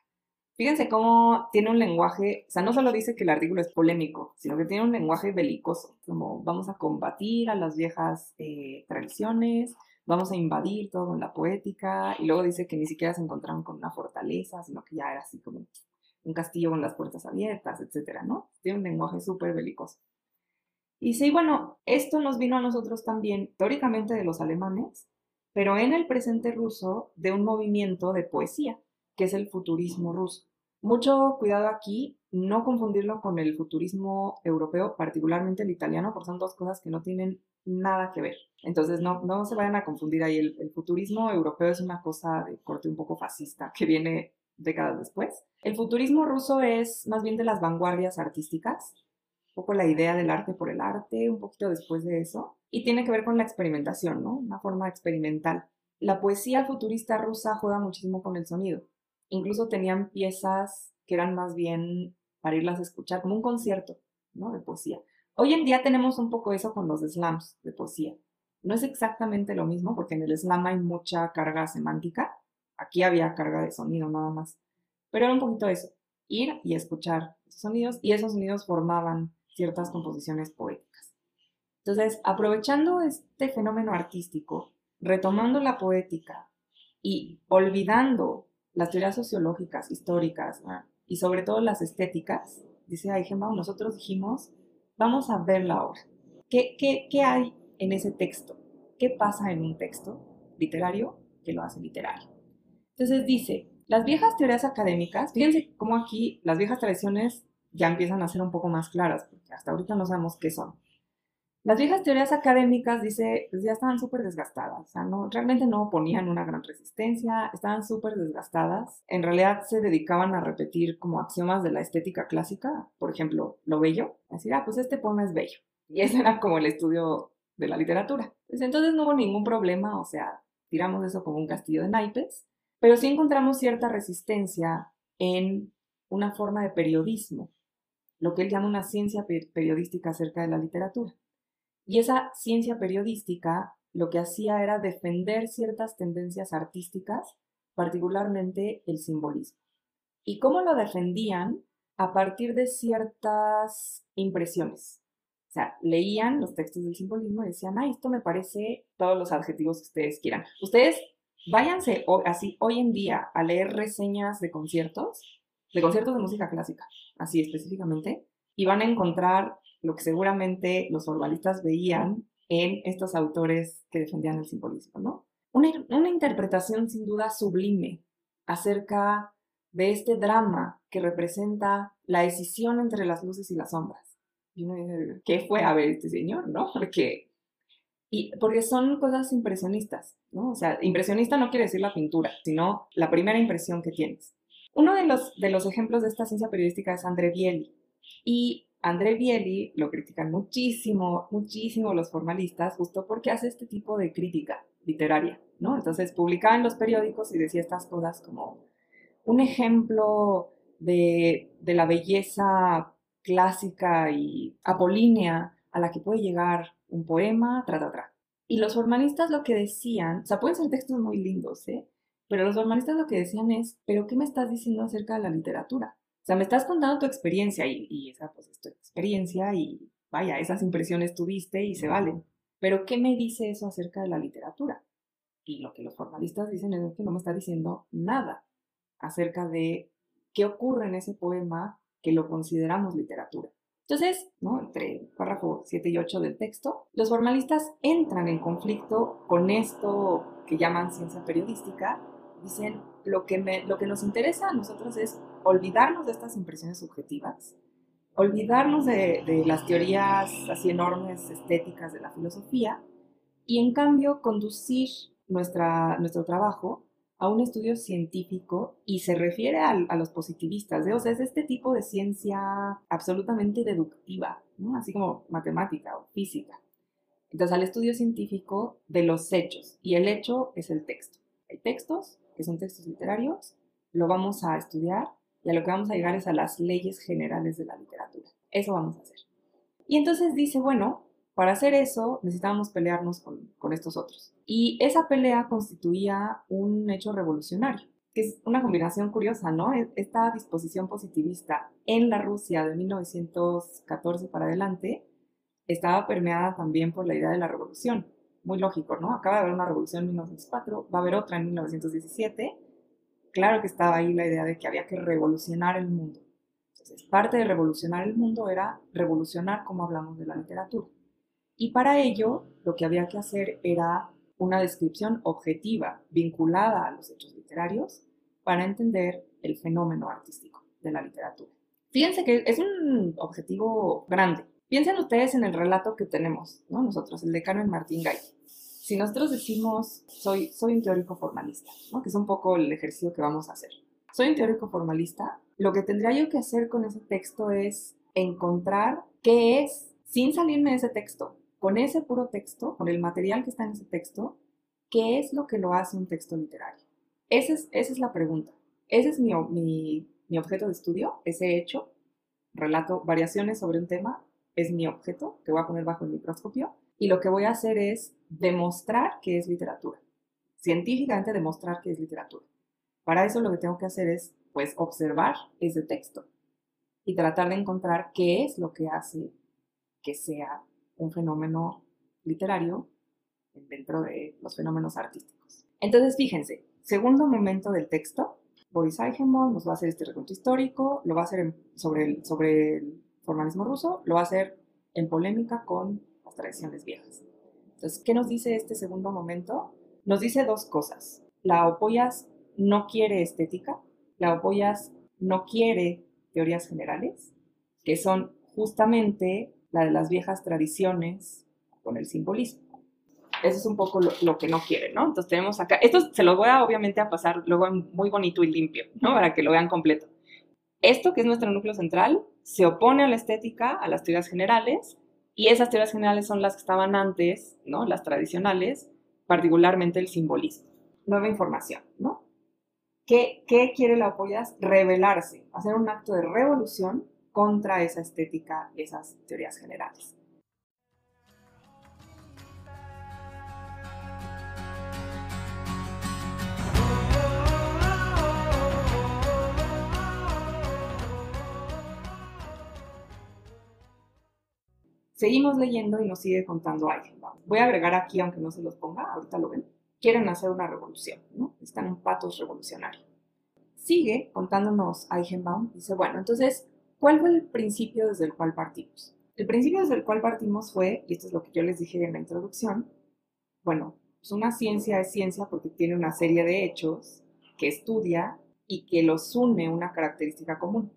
Fíjense cómo tiene un lenguaje, o sea, no solo dice que el artículo es polémico, sino que tiene un lenguaje belicoso, como vamos a combatir a las viejas eh, tradiciones, vamos a invadir todo con la poética, y luego dice que ni siquiera se encontraron con una fortaleza, sino que ya era así como un castillo con las puertas abiertas, etcétera, ¿no? Tiene un lenguaje súper belicoso. Y sí, bueno, esto nos vino a nosotros también, teóricamente de los alemanes, pero en el presente ruso de un movimiento de poesía, que es el futurismo ruso. Mucho cuidado aquí, no confundirlo con el futurismo europeo, particularmente el italiano, porque son dos cosas que no tienen nada que ver. Entonces, no, no se vayan a confundir ahí. El, futurismo europeo es una cosa de corte un poco fascista que viene décadas después. El futurismo ruso es más bien de las vanguardias artísticas, un poco la idea del arte por el arte, un poquito después de eso, y tiene que ver con la experimentación, ¿no? Una forma experimental. La poesía futurista rusa juega muchísimo con el sonido. Incluso tenían piezas que eran más bien para irlas a escuchar, como un concierto, ¿no? De poesía. Hoy en día tenemos un poco eso con los slams de poesía. No es exactamente lo mismo porque en el slam hay mucha carga semántica. Aquí había carga de sonido nada más. Pero era un poquito eso, ir y escuchar sonidos y esos sonidos formaban ciertas composiciones poéticas. Entonces, aprovechando este fenómeno artístico, retomando la poética y olvidando las teorías sociológicas, históricas y sobre todo las estéticas, dice Eichenbaum, nosotros dijimos, Vamos a ver la obra. ¿Qué, qué, hay en ese texto? ¿Qué pasa en un texto literario que lo hace literario? Entonces dice, las viejas teorías académicas, fíjense cómo aquí las viejas tradiciones ya empiezan a ser un poco más claras, porque hasta ahorita no sabemos qué son. Las viejas teorías académicas, dice, pues ya estaban súper desgastadas, o sea, no, realmente no oponían una gran resistencia, estaban súper desgastadas. En realidad se dedicaban a repetir como axiomas de la estética clásica, por ejemplo, lo bello, decir, ah, pues este poema es bello. Y ese era como el estudio de la literatura. Pues entonces no hubo ningún problema, o sea, tiramos eso como un castillo de naipes, pero sí encontramos cierta resistencia en una forma de periodismo, lo que él llama una ciencia periodística acerca de la literatura. Y esa ciencia periodística lo que hacía era defender ciertas tendencias artísticas, particularmente el simbolismo. ¿Y cómo lo defendían? A partir de ciertas impresiones. O sea, leían los textos del simbolismo y decían, ah, esto me parece todos los adjetivos que ustedes quieran. Ustedes váyanse así hoy en día a leer reseñas de conciertos, de conciertos de música clásica, así específicamente, y van a encontrar lo que seguramente los formalistas veían en estos autores que defendían el simbolismo, ¿no? Una, interpretación sin duda sublime acerca de este drama que representa la decisión entre las luces y las sombras. Y ¿qué fue a ver este señor, no? Porque, y, porque son cosas impresionistas, ¿no? O sea, impresionista no quiere decir la pintura, sino la primera impresión que tienes. Uno de los, de los ejemplos de esta ciencia periodística es André Bieli. Y André Bieli lo critican muchísimo, muchísimo los formalistas, justo porque hace este tipo de crítica literaria, ¿no? Entonces publicaba en los periódicos y decía estas cosas como un ejemplo de, la belleza clásica y apolínea a la que puede llegar un poema, tra, tra. Y los formalistas lo que decían, o sea, pueden ser textos muy lindos, ¿eh? Pero los formalistas lo que decían es, ¿pero qué me estás diciendo acerca de la literatura? O sea, me estás contando tu experiencia y, y esa pues es tu experiencia y vaya, esas impresiones tuviste y se valen. Pero ¿qué me dice eso acerca de la literatura? Y lo que los formalistas dicen es que no me está diciendo nada acerca de qué ocurre en ese poema que lo consideramos literatura. Entonces, ¿no? entre párrafo 7 y 8 del texto, los formalistas entran en conflicto con esto que llaman ciencia periodística. Dicen, lo que, me, lo que nos interesa a nosotros es olvidarnos de estas impresiones subjetivas, olvidarnos de, las teorías así enormes estéticas de la filosofía y en cambio conducir nuestra, nuestro trabajo a un estudio científico y se refiere a, los positivistas, ¿eh? o sea, es este tipo de ciencia absolutamente deductiva, así como matemática o física. Entonces, al estudio científico de los hechos, y el hecho es el texto. Hay textos, que son textos literarios, lo vamos a estudiar y a lo que vamos a llegar es a las leyes generales de la literatura. Eso vamos a hacer. Y entonces dice, bueno, para hacer eso necesitábamos pelearnos con, con estos otros. Y esa pelea constituía un hecho revolucionario, que es una combinación curiosa, ¿no? E, esta disposición positivista en la Rusia de 1914 para adelante estaba permeada también por la idea de la revolución. Muy lógico, ¿no? Acaba de haber una revolución en 1904, va a haber otra en 1917. Claro que estaba ahí la idea de que había que revolucionar el mundo. Entonces, parte de revolucionar el mundo era revolucionar cómo hablamos de la literatura. Y para ello, lo que había que hacer era una descripción objetiva vinculada a los hechos literarios para entender el fenómeno artístico de la literatura. Fíjense que es un objetivo grande. Piensen ustedes en el relato que tenemos, ¿no? nosotros, el de Carmen Martín Gay. Si nosotros decimos, soy, soy un teórico formalista, ¿no? que es un poco el ejercicio que vamos a hacer. Soy un teórico formalista, lo que tendría yo que hacer con ese texto es encontrar qué es, sin salirme de ese texto, con ese puro texto, con el material que está en ese texto, ¿qué es lo que lo hace un texto literario? Esa es, esa es la pregunta. Ese es mi, mi, objeto de estudio, ese hecho, relato variaciones sobre un tema, es mi objeto que voy a poner bajo el microscopio y lo que voy a hacer es demostrar que es literatura. Científicamente demostrar que es literatura. Para eso lo que tengo que hacer es, pues, observar ese texto y tratar de encontrar qué es lo que hace que sea un fenómeno literario dentro de los fenómenos artísticos. Entonces, fíjense, segundo momento del texto, Boris Eichenbaum nos va a hacer este recuento histórico, lo va a hacer sobre, el, sobre el formalismo ruso, lo va a hacer en polémica con tradiciones viejas. Entonces, ¿qué nos dice este segundo momento? Nos dice dos cosas. La Opollas no quiere estética, la Opollas no quiere teorías generales, que son justamente la de las viejas tradiciones con el simbolismo. Eso es un poco lo, que no quiere, ¿no? Entonces tenemos acá, esto se lo voy a obviamente a pasar luego muy bonito y limpio, ¿no? Para que lo vean completo. Esto que es nuestro núcleo central se opone a la estética, a las teorías generales, y esas teorías generales son las que estaban antes, ¿no? Las tradicionales, particularmente el simbolismo. Nueva información, ¿no? ¿Qué, qué quiere la Opollas? Revelarse, hacer un acto de revolución contra esa estética, esas teorías generales. Seguimos leyendo y nos sigue contando Eichenbaum. Voy a agregar aquí, aunque no se los ponga, ahorita lo ven. Quieren hacer una revolución, ¿no? Están en patos revolucionario. Sigue contándonos Eichenbaum. Dice, bueno, entonces ¿Cuál fue el principio desde el cual partimos? El principio desde el cual partimos fue, y esto es lo que yo les dije en la introducción, bueno, pues una ciencia es ciencia porque tiene una serie de hechos que estudia y que los une una característica común,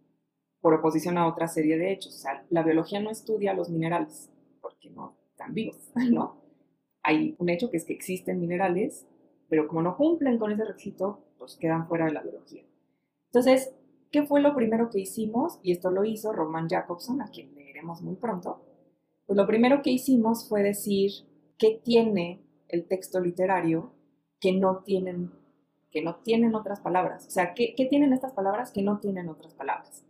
por oposición a otra serie de hechos. O sea, la biología no estudia los minerales, porque no están vivos, ¿no? Hay un hecho que es que existen minerales, pero como no cumplen con ese requisito, pues quedan fuera de la biología. Entonces, ¿Qué fue lo primero que hicimos? Y esto lo hizo Roman Jacobson, a quien leeremos muy pronto. Pues lo primero que hicimos fue decir qué tiene el texto literario que no tienen, que no tienen otras palabras. O sea, ¿qué, ¿qué tienen estas palabras que no tienen otras palabras?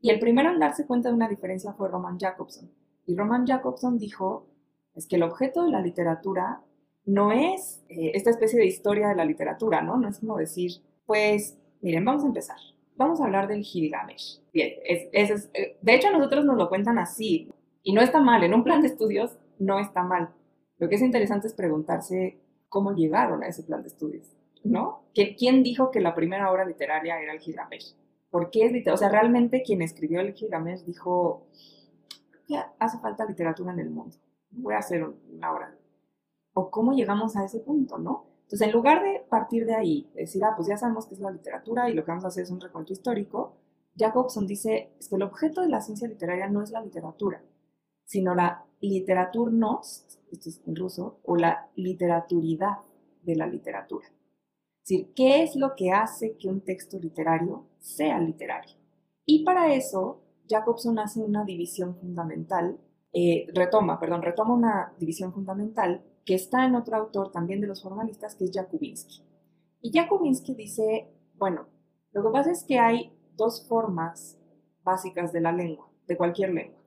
Y el primero en darse cuenta de una diferencia fue Roman Jacobson. Y Roman Jacobson dijo, es que el objeto de la literatura no es eh, esta especie de historia de la literatura, ¿no? No es como decir, pues, miren, vamos a empezar. Vamos a hablar del Gilgamesh. Bien, eh, de hecho, a nosotros nos lo cuentan así, y no está mal, en un plan de estudios no está mal. Lo que es interesante es preguntarse cómo llegaron a ese plan de estudios, ¿no? ¿Quién dijo que la primera obra literaria era el Gilgamesh? ¿Por qué es literatura? O sea, realmente quien escribió el Gilgamesh dijo, que hace falta literatura en el mundo, voy a hacer una obra. O cómo llegamos a ese punto, ¿no? Entonces, en lugar de partir de ahí, decir, ah, pues ya sabemos qué es la literatura y lo que vamos a hacer es un recuento histórico, Jacobson dice es que el objeto de la ciencia literaria no es la literatura, sino la literaturnos, esto es en ruso, o la literaturidad de la literatura. Decir, ¿qué es lo que hace que un texto literario sea literario? Y para eso, Jacobson hace una división fundamental, eh, retoma, perdón, retoma una división fundamental que está en otro autor también de los formalistas, que es Jakubinsky. Y Jakubinsky dice, bueno, lo que pasa es que hay dos formas básicas de la lengua, de cualquier lengua.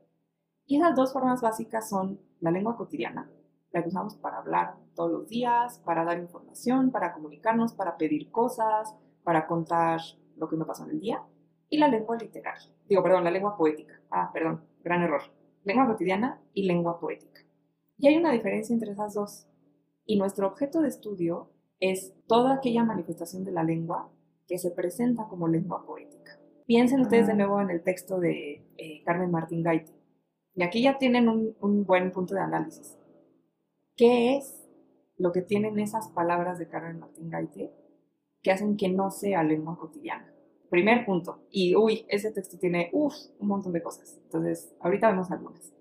Y esas dos formas básicas son la lengua cotidiana, la que usamos para hablar todos los días, para dar información, para comunicarnos, para pedir cosas, para contar lo que me pasó en el día, y la lengua literaria. Digo, perdón, la lengua poética. Ah, perdón, gran error. Lengua cotidiana y lengua poética. Y hay una diferencia entre esas dos. Y nuestro objeto de estudio es toda aquella manifestación de la lengua que se presenta como lengua poética. Piensen ustedes de nuevo en el texto de eh, Carmen Martín Gaite. Y aquí ya tienen un, un buen punto de análisis. ¿Qué es lo que tienen esas palabras de Carmen Martín Gaite que hacen que no sea lengua cotidiana? Primer punto. Y uy, ese texto tiene uf, un montón de cosas. Entonces, ahorita vemos algunas.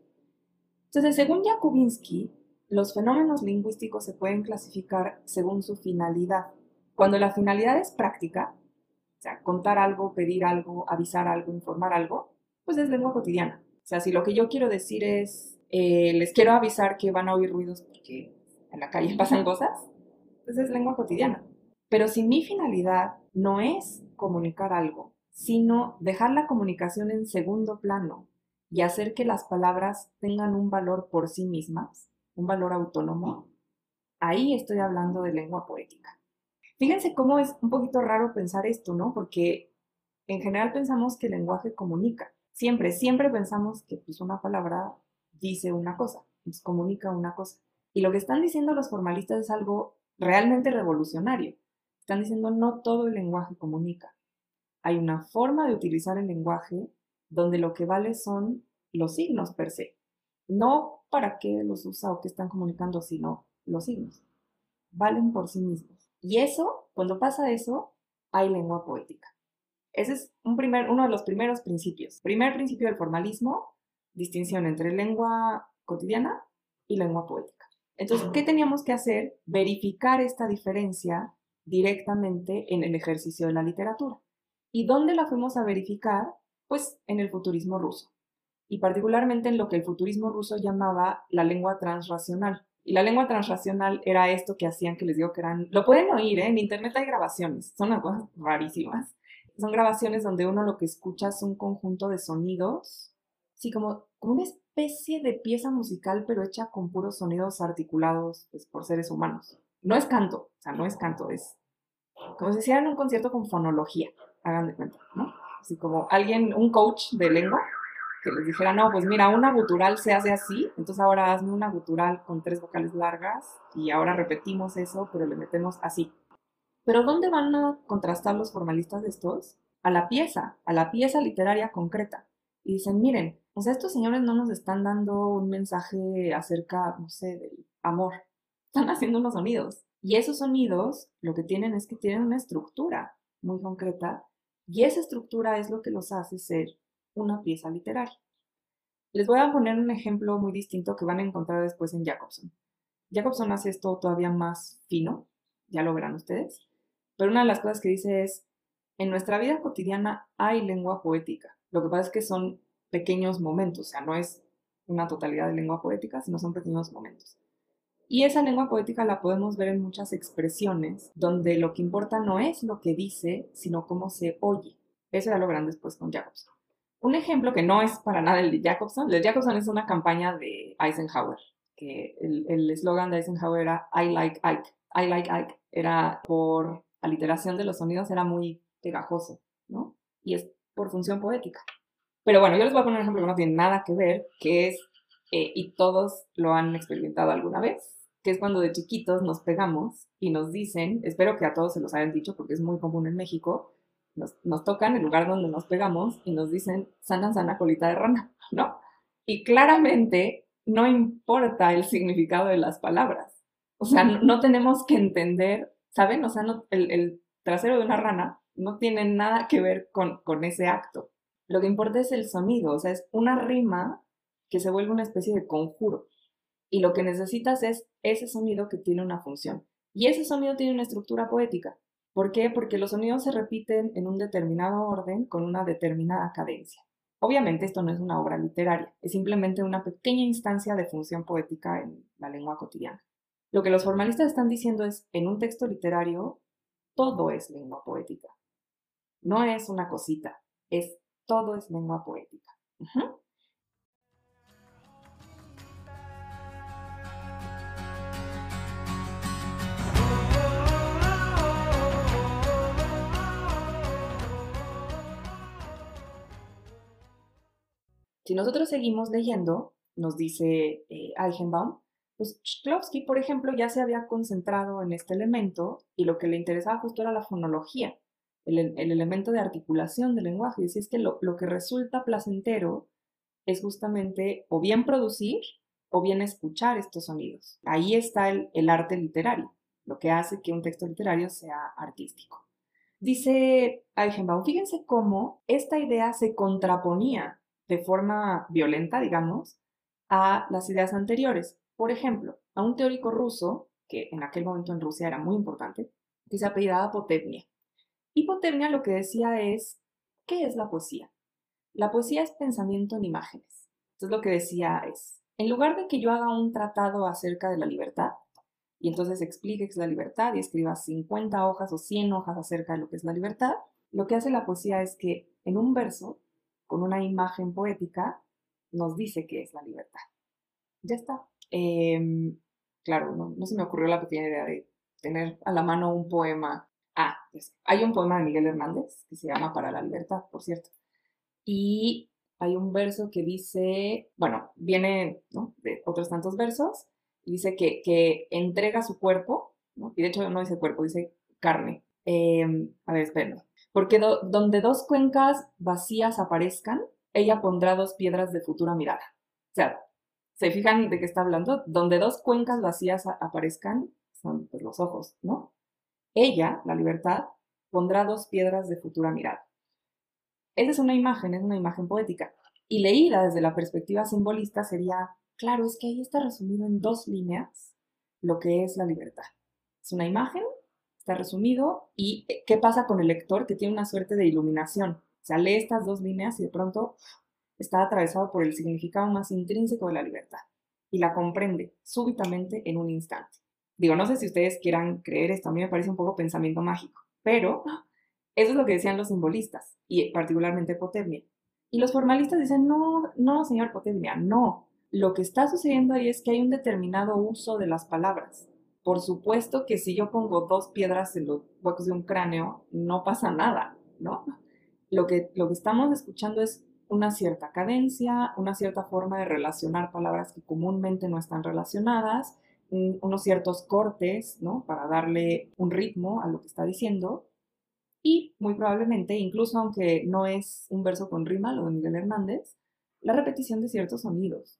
Entonces, según Jakubinsky, los fenómenos lingüísticos se pueden clasificar según su finalidad. Cuando la finalidad es práctica, o sea, contar algo, pedir algo, avisar algo, informar algo, pues es lengua cotidiana. O sea, si lo que yo quiero decir es, eh, les quiero avisar que van a oír ruidos porque en la calle pasan cosas, pues es lengua cotidiana. Pero si mi finalidad no es comunicar algo, sino dejar la comunicación en segundo plano y hacer que las palabras tengan un valor por sí mismas, un valor autónomo, ahí estoy hablando de lengua poética. Fíjense cómo es un poquito raro pensar esto, ¿no? Porque en general pensamos que el lenguaje comunica. Siempre, siempre pensamos que pues, una palabra dice una cosa, nos comunica una cosa. Y lo que están diciendo los formalistas es algo realmente revolucionario. Están diciendo no todo el lenguaje comunica. Hay una forma de utilizar el lenguaje donde lo que vale son los signos per se. No para qué los usa o qué están comunicando, sino los signos. Valen por sí mismos. Y eso, cuando pasa eso, hay lengua poética. Ese es un primer, uno de los primeros principios. Primer principio del formalismo, distinción entre lengua cotidiana y lengua poética. Entonces, ¿qué teníamos que hacer? Verificar esta diferencia directamente en el ejercicio de la literatura. ¿Y dónde la fuimos a verificar? Pues en el futurismo ruso, y particularmente en lo que el futurismo ruso llamaba la lengua transracional. Y la lengua transracional era esto que hacían que les digo que eran, lo pueden oír, ¿eh? en internet hay grabaciones, son cosas rarísimas. Son grabaciones donde uno lo que escucha es un conjunto de sonidos, sí, como, como una especie de pieza musical, pero hecha con puros sonidos articulados pues, por seres humanos. No es canto, o sea, no es canto, es como si hicieran un concierto con fonología, hagan de cuenta, ¿no? así como alguien, un coach de lengua, que les dijera, no, pues mira, una gutural se hace así, entonces ahora hazme una gutural con tres vocales largas y ahora repetimos eso, pero le metemos así. Pero ¿dónde van a contrastar los formalistas de estos? A la pieza, a la pieza literaria concreta. Y dicen, miren, o sea, estos señores no nos están dando un mensaje acerca, no sé, del amor. Están haciendo unos sonidos. Y esos sonidos lo que tienen es que tienen una estructura muy concreta y esa estructura es lo que los hace ser una pieza literaria. Les voy a poner un ejemplo muy distinto que van a encontrar después en Jacobson. Jacobson hace esto todavía más fino, ya lo verán ustedes, pero una de las cosas que dice es, en nuestra vida cotidiana hay lengua poética. Lo que pasa es que son pequeños momentos, o sea, no es una totalidad de lengua poética, sino son pequeños momentos. Y esa lengua poética la podemos ver en muchas expresiones, donde lo que importa no es lo que dice, sino cómo se oye. Eso ya lo verán después con Jacobson. Un ejemplo que no es para nada el de Jacobson, el de Jacobson es una campaña de Eisenhower, que el eslogan de Eisenhower era I like Ike. I like Ike era por aliteración de los sonidos, era muy pegajoso, ¿no? Y es por función poética. Pero bueno, yo les voy a poner un ejemplo que no tiene nada que ver, que es, eh, y todos lo han experimentado alguna vez, que es cuando de chiquitos nos pegamos y nos dicen, espero que a todos se los hayan dicho porque es muy común en México, nos, nos tocan el lugar donde nos pegamos y nos dicen, sana, sana, colita de rana, ¿no? Y claramente no importa el significado de las palabras. O sea, no, tenemos que entender, ¿saben? O sea, no, el, trasero de una rana no tiene nada que ver con, con ese acto. Lo que importa es el sonido, o sea, es una rima que se vuelve una especie de conjuro. Y lo que necesitas es ese sonido que tiene una función. Y ese sonido tiene una estructura poética. ¿Por qué? Porque los sonidos se repiten en un determinado orden con una determinada cadencia. Obviamente esto no es una obra literaria, es simplemente una pequeña instancia de función poética en la lengua cotidiana. Lo que los formalistas están diciendo es, en un texto literario, todo es lengua poética. No es una cosita, es todo es lengua poética. Si nosotros seguimos leyendo, nos dice eh, Eichenbaum, pues Shklovsky, por ejemplo, ya se había concentrado en este elemento y lo que le interesaba justo era la fonología, el, elemento de articulación del lenguaje. Y es que lo, que resulta placentero es justamente o bien producir o bien escuchar estos sonidos. Ahí está el, el arte literario, lo que hace que un texto literario sea artístico. Dice Eichenbaum, fíjense cómo esta idea se contraponía de forma violenta, digamos, a las ideas anteriores. Por ejemplo, a un teórico ruso, que en aquel momento en Rusia era muy importante, que se apellidaba Potebnia. Y Potebnia lo que decía es, ¿qué es la poesía? La poesía es pensamiento en imágenes. Entonces lo que decía es, en lugar de que yo haga un tratado acerca de la libertad, y entonces explique qué es la libertad y escriba 50 hojas o 100 hojas acerca de lo que es la libertad, lo que hace la poesía es que en un verso con una imagen poética, nos dice que es la libertad. Ya está. Em, claro, no, se me ocurrió la pequeña idea de tener a la mano un poema. Ah, pues, hay un poema de Miguel Hernández que se llama Para la libertad, por cierto. Y hay un verso que dice, bueno, viene de otros tantos versos, dice que, entrega su cuerpo, y de hecho no dice cuerpo, dice carne. Em, a ver, espérenme. Porque donde dos cuencas vacías aparezcan, ella pondrá dos piedras de futura mirada. O sea, ¿se fijan de qué está hablando? Donde dos cuencas vacías aparezcan, son pues, los ojos, ¿no? Ella, la libertad, pondrá dos piedras de futura mirada. Esa es una imagen, es una imagen poética. Y leída desde la perspectiva simbolista sería, claro, es que ahí está resumido en dos líneas lo que es la libertad. Es una imagen está resumido. ¿Y eh, qué pasa con el lector que tiene una suerte de iluminación? O sea, lee estas dos líneas y de pronto está atravesado por el significado más intrínseco de la libertad y la comprende súbitamente en un instante. Digo, no sé si ustedes quieran creer esto, a mí me parece un poco pensamiento mágico, pero eso es lo que decían los simbolistas y particularmente Potebnia. Y los formalistas dicen, no, no, señor Potebnia, no. Lo que está sucediendo ahí es que hay un determinado uso de las palabras. Por supuesto que si yo pongo dos piedras en los huecos de un cráneo, no pasa nada, ¿no? Lo que, lo que estamos escuchando es una cierta cadencia, una cierta forma de relacionar palabras que comúnmente no están relacionadas, unos ciertos cortes, ¿no? Para darle un ritmo a lo que está diciendo. Y muy probablemente, incluso aunque no es un verso con rima, lo de Miguel Hernández, la repetición de ciertos sonidos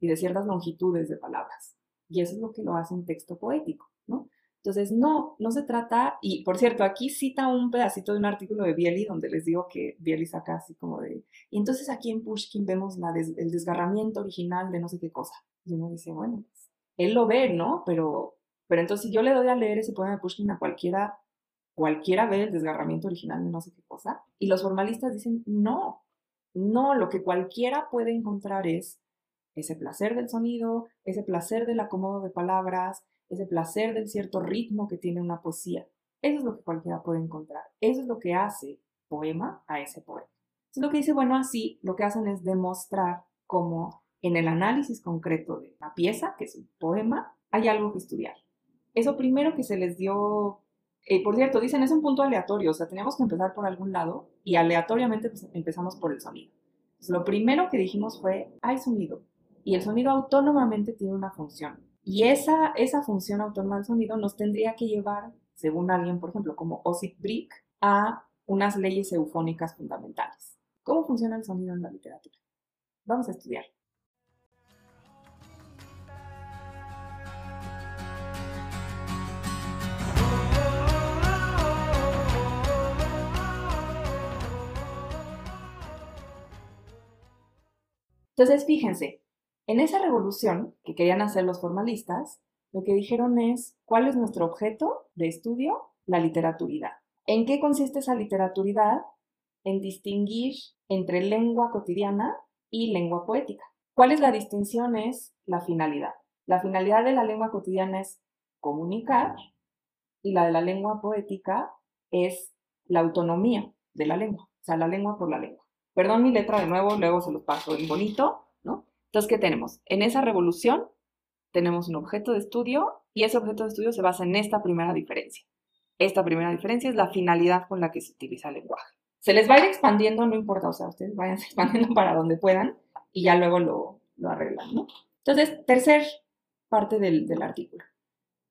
y de ciertas longitudes de palabras. Y eso es lo que lo hace un texto poético, ¿no? Entonces, no, no se trata, y por cierto, aquí cita un pedacito de un artículo de Bieli donde les digo que Bieli saca así como de, y entonces aquí en Pushkin vemos la el desgarramiento original de no sé qué cosa. Y uno dice, bueno, él lo ve, ¿no? Pero, pero entonces si yo le doy a leer ese poema de Pushkin a cualquiera, cualquiera ve el desgarramiento original de no sé qué cosa. Y los formalistas dicen, no, no, lo que cualquiera puede encontrar es ese placer del sonido, ese placer del acomodo de palabras, ese placer del cierto ritmo que tiene una poesía. Eso es lo que cualquiera puede encontrar. Eso es lo que hace poema a ese poema. Es lo que dice, bueno, así lo que hacen es demostrar cómo en el análisis concreto de la pieza, que es un poema, hay algo que estudiar. Eso primero que se les dio, eh, por cierto, dicen es un punto aleatorio, o sea, teníamos que empezar por algún lado y aleatoriamente pues, empezamos por el sonido. lo primero que dijimos fue, hay sonido y el sonido autónomamente tiene una función. Y esa, esa función autónoma del sonido nos tendría que llevar, según alguien, por ejemplo, como Ossip Brick, a unas leyes eufónicas fundamentales. ¿Cómo funciona el sonido en la literatura? Vamos a estudiar. Entonces, fíjense, en esa revolución que querían hacer los formalistas, lo que dijeron es, ¿cuál es nuestro objeto de estudio? La literaturidad. ¿En qué consiste esa literaturidad? En distinguir entre lengua cotidiana y lengua poética. ¿Cuál es la distinción? Es la finalidad. La finalidad de la lengua cotidiana es comunicar y la de la lengua poética es la autonomía de la lengua, o sea, la lengua por la lengua. Perdón mi letra de nuevo, luego se los paso en bonito, ¿no? Entonces, ¿qué tenemos? En esa revolución tenemos un objeto de estudio y ese objeto de estudio se basa en esta primera diferencia. Esta primera diferencia es la finalidad con la que se utiliza el lenguaje. Se les va a ir expandiendo, no importa, o sea, ustedes vayan expandiendo para donde puedan y ya luego lo, lo arreglan, ¿no? Entonces, tercer parte del, del artículo.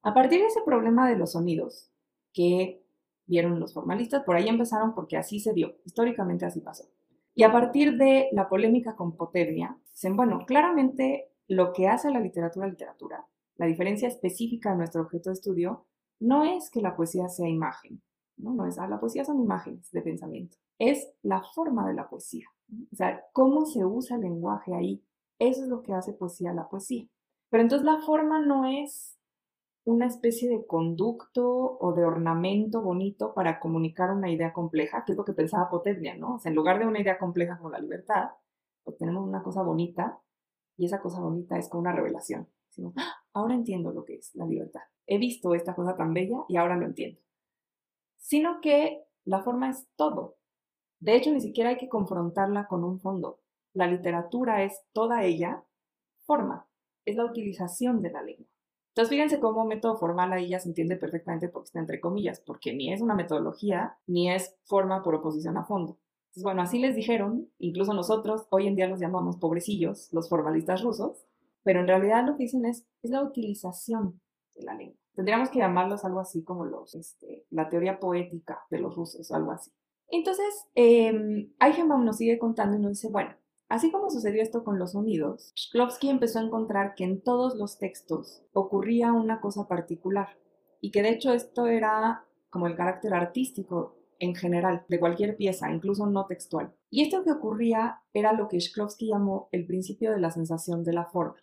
A partir de ese problema de los sonidos que vieron los formalistas, por ahí empezaron porque así se dio, históricamente así pasó. Y a partir de la polémica con Potebnia, dicen, bueno, claramente lo que hace la literatura literatura, la diferencia específica de nuestro objeto de estudio, no es que la poesía sea imagen, no, no es, ah, la poesía son imágenes de pensamiento, es la forma de la poesía, o sea, cómo se usa el lenguaje ahí, eso es lo que hace poesía la poesía. Pero entonces la forma no es una especie de conducto o de ornamento bonito para comunicar una idea compleja, que es lo que pensaba Potebnia, ¿no? O sea, en lugar de una idea compleja como la libertad, obtenemos una cosa bonita y esa cosa bonita es como una revelación. ¡Ah! ahora entiendo lo que es la libertad. He visto esta cosa tan bella y ahora lo entiendo. Sino que la forma es todo. De hecho, ni siquiera hay que confrontarla con un fondo. La literatura es toda ella forma, es la utilización de la lengua. Entonces, fíjense cómo método formal ahí ya se entiende perfectamente porque está entre comillas, porque ni es una metodología, ni es forma por oposición a fondo. Entonces, bueno, así les dijeron, incluso nosotros hoy en día los llamamos pobrecillos, los formalistas rusos, pero en realidad lo que dicen es, es la utilización de la lengua. Tendríamos que llamarlos algo así como los, este, la teoría poética de los rusos, algo así. Entonces, eh, nos sigue contando y nos dice, bueno, Así como sucedió esto con los sonidos, Shklovsky empezó a encontrar que en todos los textos ocurría una cosa particular y que de hecho esto era como el carácter artístico en general de cualquier pieza, incluso no textual. Y esto que ocurría era lo que Shklovsky llamó el principio de la sensación de la forma.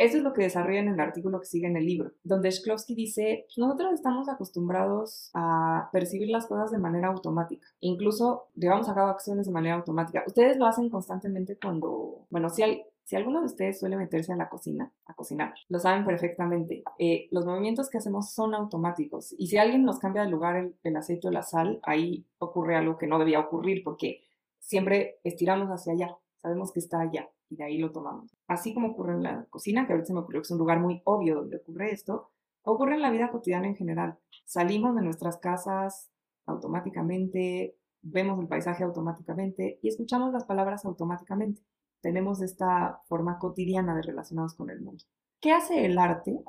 Eso es lo que desarrolla en el artículo que sigue en el libro, donde Shklovsky dice, nosotros estamos acostumbrados a percibir las cosas de manera automática, incluso llevamos a cabo acciones de manera automática. Ustedes lo hacen constantemente cuando, bueno, si, hay, si alguno de ustedes suele meterse en la cocina a cocinar, lo saben perfectamente. Eh, los movimientos que hacemos son automáticos y si alguien nos cambia de lugar el, el aceite o la sal, ahí ocurre algo que no debía ocurrir porque siempre estiramos hacia allá, sabemos que está allá y de ahí lo tomamos. Así como ocurre en la cocina, que ahorita se me ocurrió que es un lugar muy obvio donde ocurre esto, ocurre en la vida cotidiana en general. Salimos de nuestras casas automáticamente, vemos el paisaje automáticamente y escuchamos las palabras automáticamente. Tenemos esta forma cotidiana de relacionarnos con el mundo. ¿Qué hace el arte?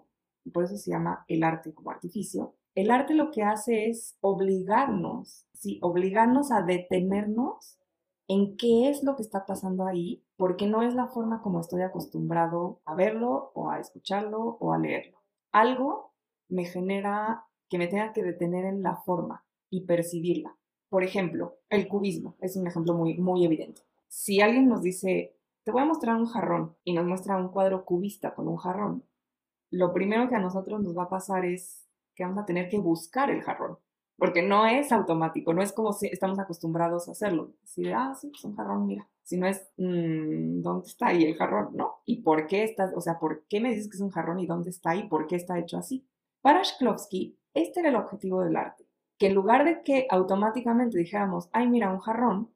Por eso se llama el arte como artificio. El arte lo que hace es obligarnos, sí, obligarnos a detenernos en qué es lo que está pasando ahí, porque no es la forma como estoy acostumbrado a verlo o a escucharlo o a leerlo. Algo me genera que me tenga que detener en la forma y percibirla. Por ejemplo, el cubismo es un ejemplo muy, muy evidente. Si alguien nos dice, te voy a mostrar un jarrón y nos muestra un cuadro cubista con un jarrón, lo primero que a nosotros nos va a pasar es que vamos a tener que buscar el jarrón porque no es automático, no es como si estamos acostumbrados a hacerlo. Si de, ah, sí, es un jarrón, mira. Si no es, mm, ¿dónde está ahí el jarrón? ¿No? ¿Y por qué estás, o sea, por qué me dices que es un jarrón y dónde está y por qué está hecho así? Para Shklovsky, este era el objetivo del arte. Que en lugar de que automáticamente dijéramos, ay, mira, un jarrón,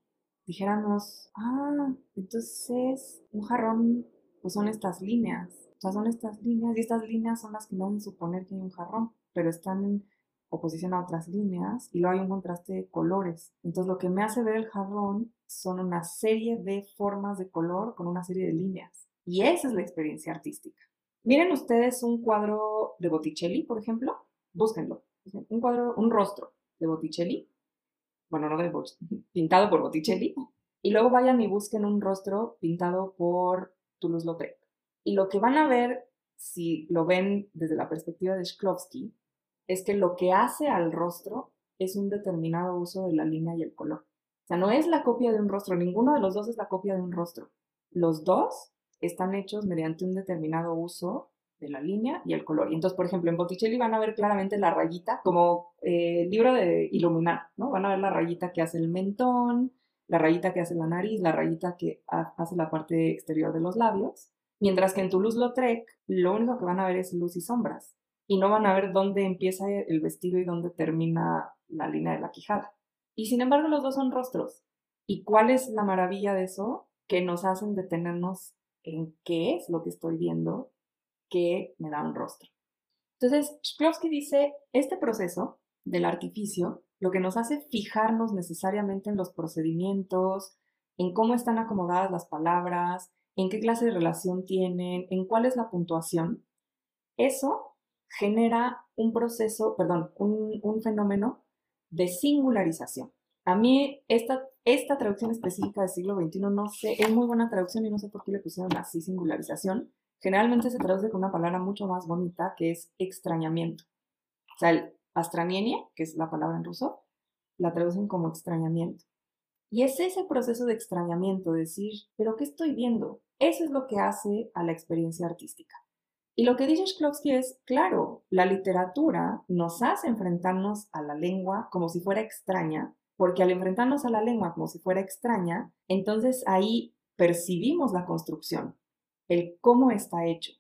dijéramos, ah, entonces un jarrón pues son estas líneas. O sea, son estas líneas y estas líneas son las que no hacen suponer que hay un jarrón, pero están en oposición a otras líneas y luego hay un contraste de colores. Entonces lo que me hace ver el jarrón son una serie de formas de color con una serie de líneas. Y esa es la experiencia artística. Miren ustedes un cuadro de Botticelli, por ejemplo, búsquenlo. Un cuadro, un rostro de Botticelli, bueno, no de Botticelli, pintado por Botticelli, y luego vayan y busquen un rostro pintado por Toulouse-Lautrec. Y lo que van a ver, si lo ven desde la perspectiva de Shklovsky, es que lo que hace al rostro es un determinado uso de la línea y el color. O sea, no es la copia de un rostro, ninguno de los dos es la copia de un rostro. Los dos están hechos mediante un determinado uso de la línea y el color. Y entonces, por ejemplo, en Botticelli van a ver claramente la rayita, como eh, libro de iluminar, ¿no? Van a ver la rayita que hace el mentón, la rayita que hace la nariz, la rayita que hace la parte exterior de los labios. Mientras que en Toulouse-Lautrec lo único que van a ver es luz y sombras. Y no van a ver dónde empieza el vestido y dónde termina la línea de la quijada. Y sin embargo los dos son rostros. ¿Y cuál es la maravilla de eso? Que nos hacen detenernos en qué es lo que estoy viendo que me da un rostro. Entonces, Shklovsky dice, este proceso del artificio lo que nos hace fijarnos necesariamente en los procedimientos, en cómo están acomodadas las palabras, en qué clase de relación tienen, en cuál es la puntuación, eso genera un proceso, perdón, un, fenómeno de singularización. A mí esta, esta traducción específica del siglo XXI no sé, es muy buena traducción y no sé por qué le pusieron así singularización. Generalmente se traduce con una palabra mucho más bonita que es extrañamiento. O sea, el astranienia, que es la palabra en ruso, la traducen como extrañamiento. Y es ese proceso de extrañamiento, decir, pero ¿qué estoy viendo? Eso es lo que hace a la experiencia artística. Y lo que dice Shklovsky es, claro, la literatura nos hace enfrentarnos a la lengua como si fuera extraña, porque al enfrentarnos a la lengua como si fuera extraña, entonces ahí percibimos la construcción, el cómo está hecho.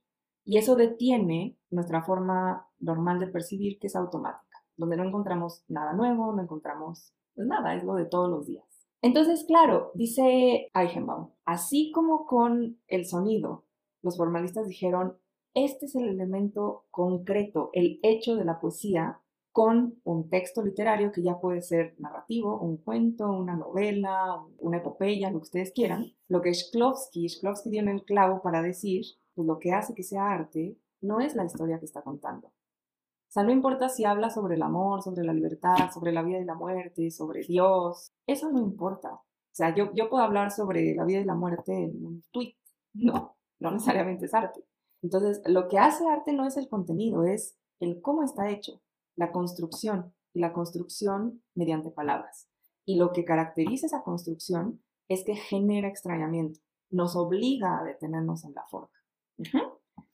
Y eso detiene nuestra forma normal de percibir, que es automática, donde no encontramos nada nuevo, no encontramos pues nada, es lo de todos los días. Entonces, claro, dice Eichenbaum, así como con el sonido, los formalistas dijeron, este es el elemento concreto, el hecho de la poesía con un texto literario que ya puede ser narrativo, un cuento, una novela, una epopeya, lo que ustedes quieran. Lo que Shklovsky, Shklovsky dio en el clavo para decir, pues lo que hace que sea arte no es la historia que está contando. O sea, no importa si habla sobre el amor, sobre la libertad, sobre la vida y la muerte, sobre Dios, eso no importa. O sea, yo, yo puedo hablar sobre la vida y la muerte en un tweet, no, no necesariamente es arte. Entonces, lo que hace arte no es el contenido, es el cómo está hecho, la construcción, y la construcción mediante palabras. Y lo que caracteriza esa construcción es que genera extrañamiento, nos obliga a detenernos en la forma.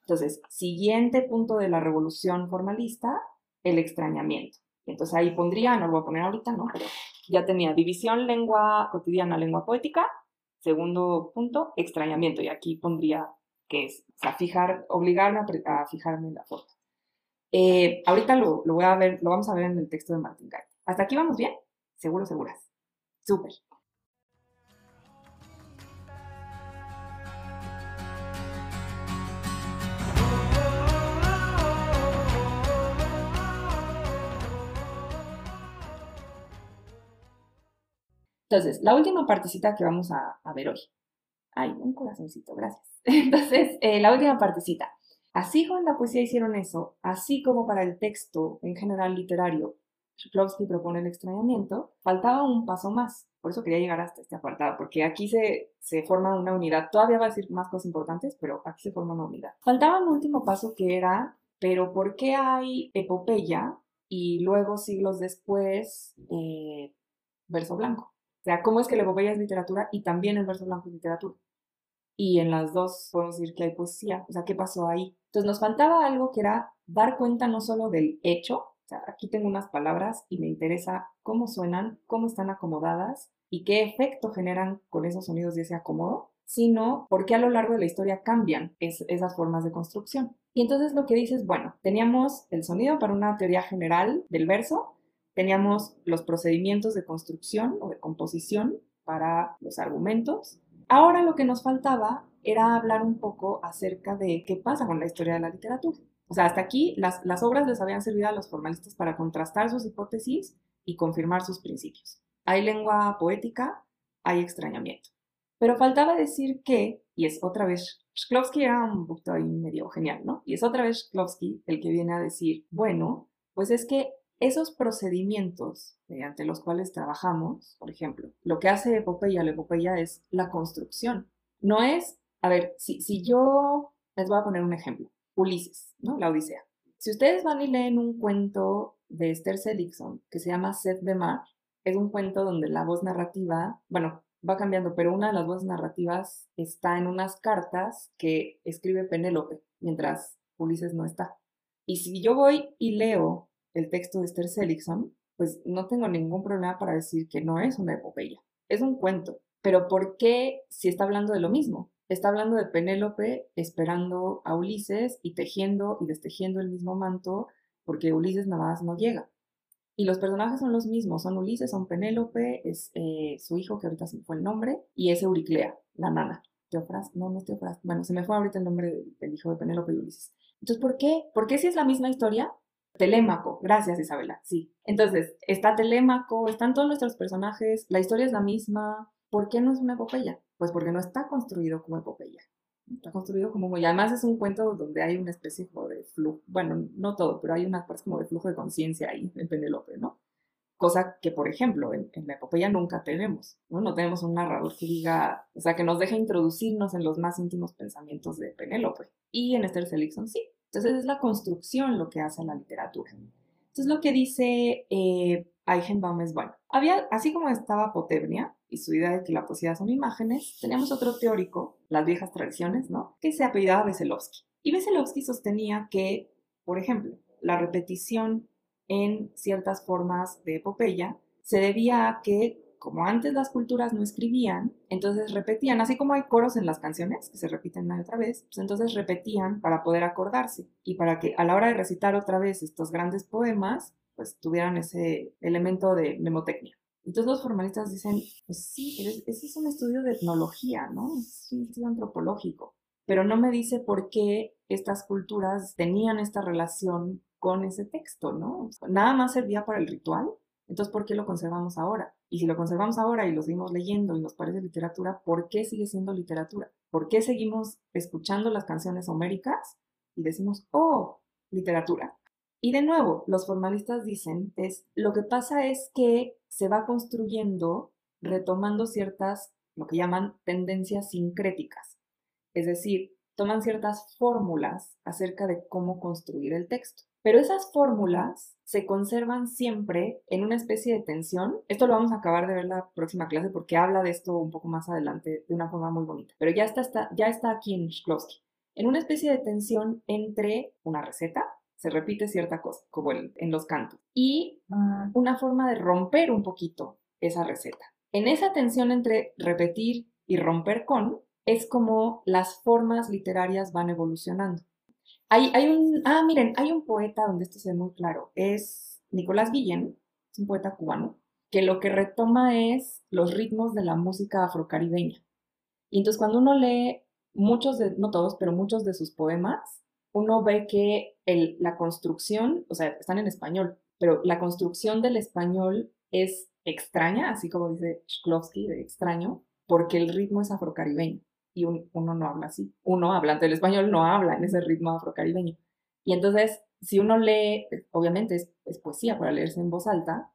Entonces, siguiente punto de la revolución formalista, el extrañamiento. Entonces ahí pondría, no lo voy a poner ahorita, ¿no? Pero ya tenía división lengua cotidiana, lengua poética. Segundo punto, extrañamiento. Y aquí pondría que es, fijar, obligarme a, fijarme en la foto. Eh, ahorita lo, lo, voy a ver, lo vamos a ver en el texto de Martín Gay. ¿Hasta aquí vamos bien? Seguro, seguras. Súper. Entonces, la última partecita que vamos a, a ver hoy. Ay, un corazoncito, gracias. Entonces, eh, la última partecita. Así como en la poesía hicieron eso, así como para el texto en general literario, Shklovsky propone el extrañamiento, faltaba un paso más. Por eso quería llegar hasta este apartado, porque aquí se, se forma una unidad. Todavía va a decir más cosas importantes, pero aquí se forma una unidad. Faltaba un último paso que era, pero ¿por qué hay epopeya y luego siglos después eh, verso blanco? O sea, ¿cómo es que la epopeya es literatura y también el verso blanco es literatura? Y en las dos podemos decir que hay poesía. O sea, ¿qué pasó ahí? Entonces nos faltaba algo que era dar cuenta no solo del hecho, o sea, aquí tengo unas palabras y me interesa cómo suenan, cómo están acomodadas y qué efecto generan con esos sonidos de ese acomodo, sino por qué a lo largo de la historia cambian esas formas de construcción. Y entonces lo que dices, bueno, teníamos el sonido para una teoría general del verso, teníamos los procedimientos de construcción o de composición para los argumentos, Ahora lo que nos faltaba era hablar un poco acerca de qué pasa con la historia de la literatura. O sea, hasta aquí las, las obras les habían servido a los formalistas para contrastar sus hipótesis y confirmar sus principios. Hay lengua poética, hay extrañamiento. Pero faltaba decir que, y es otra vez, Shklovsky era un poquito ahí medio genial, ¿no? Y es otra vez Shklovsky el que viene a decir, bueno, pues es que esos procedimientos mediante los cuales trabajamos, por ejemplo, lo que hace Epopeya, la Epopeya es la construcción. No es, a ver, si, si yo les voy a poner un ejemplo, Ulises, ¿no? La Odisea. Si ustedes van y leen un cuento de Esther Seligson que se llama Sed de Mar, es un cuento donde la voz narrativa, bueno, va cambiando, pero una de las voces narrativas está en unas cartas que escribe Penélope mientras Ulises no está. Y si yo voy y leo el texto de Esther Seligson, pues no tengo ningún problema para decir que no es una epopeya, es un cuento. Pero ¿por qué si está hablando de lo mismo? Está hablando de Penélope esperando a Ulises y tejiendo y destejiendo el mismo manto porque Ulises nada más no llega. Y los personajes son los mismos, son Ulises, son Penélope, es eh, su hijo, que ahorita se me fue el nombre, y es Euriclea, la nana. Teofras, no, no es Teofras, bueno, se me fue ahorita el nombre del, hijo de Penélope y Ulises. Entonces, ¿por qué? ¿Por qué si es la misma historia? Telémaco, gracias Isabela, sí. Entonces, está Telémaco, están todos nuestros personajes, la historia es la misma. ¿Por qué no es una epopeya? Pues porque no está construido como epopeya. Está construido como y además es un cuento donde hay una especie de flujo, bueno, no todo, pero hay una parte como de flujo de conciencia ahí en Penélope, ¿no? Cosa que, por ejemplo, en, la epopeya nunca tenemos, ¿no? No tenemos un narrador que diga, o sea, que nos deje introducirnos en los más íntimos pensamientos de Penélope. Y en Esther Seligson sí. Entonces es la construcción lo que hace la literatura. Entonces lo que dice eh, Eichenbaum es, bueno, había, así como estaba Potebnia, y su idea de que la poesía son imágenes, teníamos otro teórico, las viejas tradiciones, ¿no? Que se apellidaba Veselovsky. Y Veselovsky sostenía que, por ejemplo, la repetición en ciertas formas de epopeya se debía a que, como antes las culturas no escribían, entonces repetían, así como hay coros en las canciones que se repiten una y otra vez, pues entonces repetían para poder acordarse y para que a la hora de recitar otra vez estos grandes poemas, pues tuvieran ese elemento de mnemotecnia. Entonces los formalistas dicen, pues sí, ese es un estudio de etnología, ¿no? Es un estudio antropológico, pero no me dice por qué estas culturas tenían esta relación con ese texto, ¿no? Nada más servía para el ritual, entonces ¿por qué lo conservamos ahora? Y si lo conservamos ahora y lo seguimos leyendo y nos parece literatura, ¿por qué sigue siendo literatura? ¿Por qué seguimos escuchando las canciones homéricas y decimos, oh, literatura? Y de nuevo, los formalistas dicen, es, lo que pasa es que se va construyendo retomando ciertas, lo que llaman tendencias sincréticas. Es decir, toman ciertas fórmulas acerca de cómo construir el texto. Pero esas fórmulas se conservan siempre en una especie de tensión. Esto lo vamos a acabar de ver la próxima clase porque habla de esto un poco más adelante de una forma muy bonita. Pero ya está, ya está aquí en Shklovsky. En una especie de tensión entre una receta, se repite cierta cosa, como en los cantos, y ah. una forma de romper un poquito esa receta. En esa tensión entre repetir y romper con, es como las formas literarias van evolucionando. Hay, un, ah, miren, hay un poeta donde esto se ve muy claro, es Nicolás Guillén, es un poeta cubano, que lo que retoma es los ritmos de la música afrocaribeña. Y entonces cuando uno lee muchos de, no todos, pero muchos de sus poemas, uno ve que la construcción, o sea, están en español, pero la construcción del español es extraña, así como dice Shklovsky, de extraño, porque el ritmo es afrocaribeño y uno no habla así. Uno, hablando del español, no habla en ese ritmo afrocaribeño. Y entonces, si uno lee, obviamente es, es poesía para leerse en voz alta,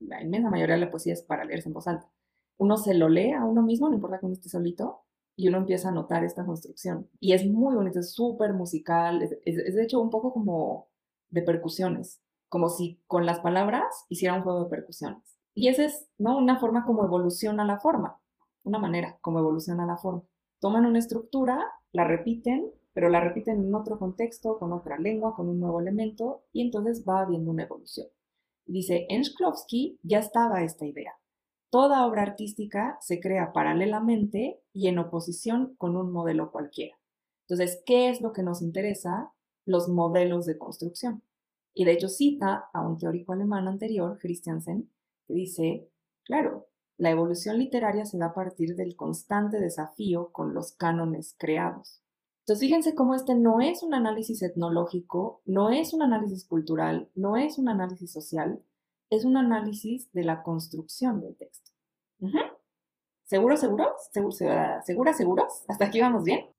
la inmensa mayoría de la poesía es para leerse en voz alta. Uno se lo lee a uno mismo, no importa que uno esté solito, y uno empieza a notar esta construcción. Y es muy bonito, es súper musical, es, de hecho un poco como de percusiones, como si con las palabras hiciera un juego de percusiones. Y esa es ¿no? una forma como evoluciona la forma, una manera como evoluciona la forma. Toman una estructura, la repiten, pero la repiten en otro contexto, con otra lengua, con un nuevo elemento, y entonces va habiendo una evolución. Dice, en Shklovsky ya estaba esta idea. Toda obra artística se crea paralelamente y en oposición con un modelo cualquiera. Entonces, ¿qué es lo que nos interesa? Los modelos de construcción. Y de hecho cita a un teórico alemán anterior, Christiansen, que dice, claro, La evolución literaria se da a partir del constante desafío con los cánones creados. Entonces, fíjense cómo este no es un análisis etnológico, no es un análisis cultural, no es un análisis social, es un análisis de la construcción del texto. ¿Seguros, seguros? ¿Seguras, seguros? ¿Hasta aquí vamos bien?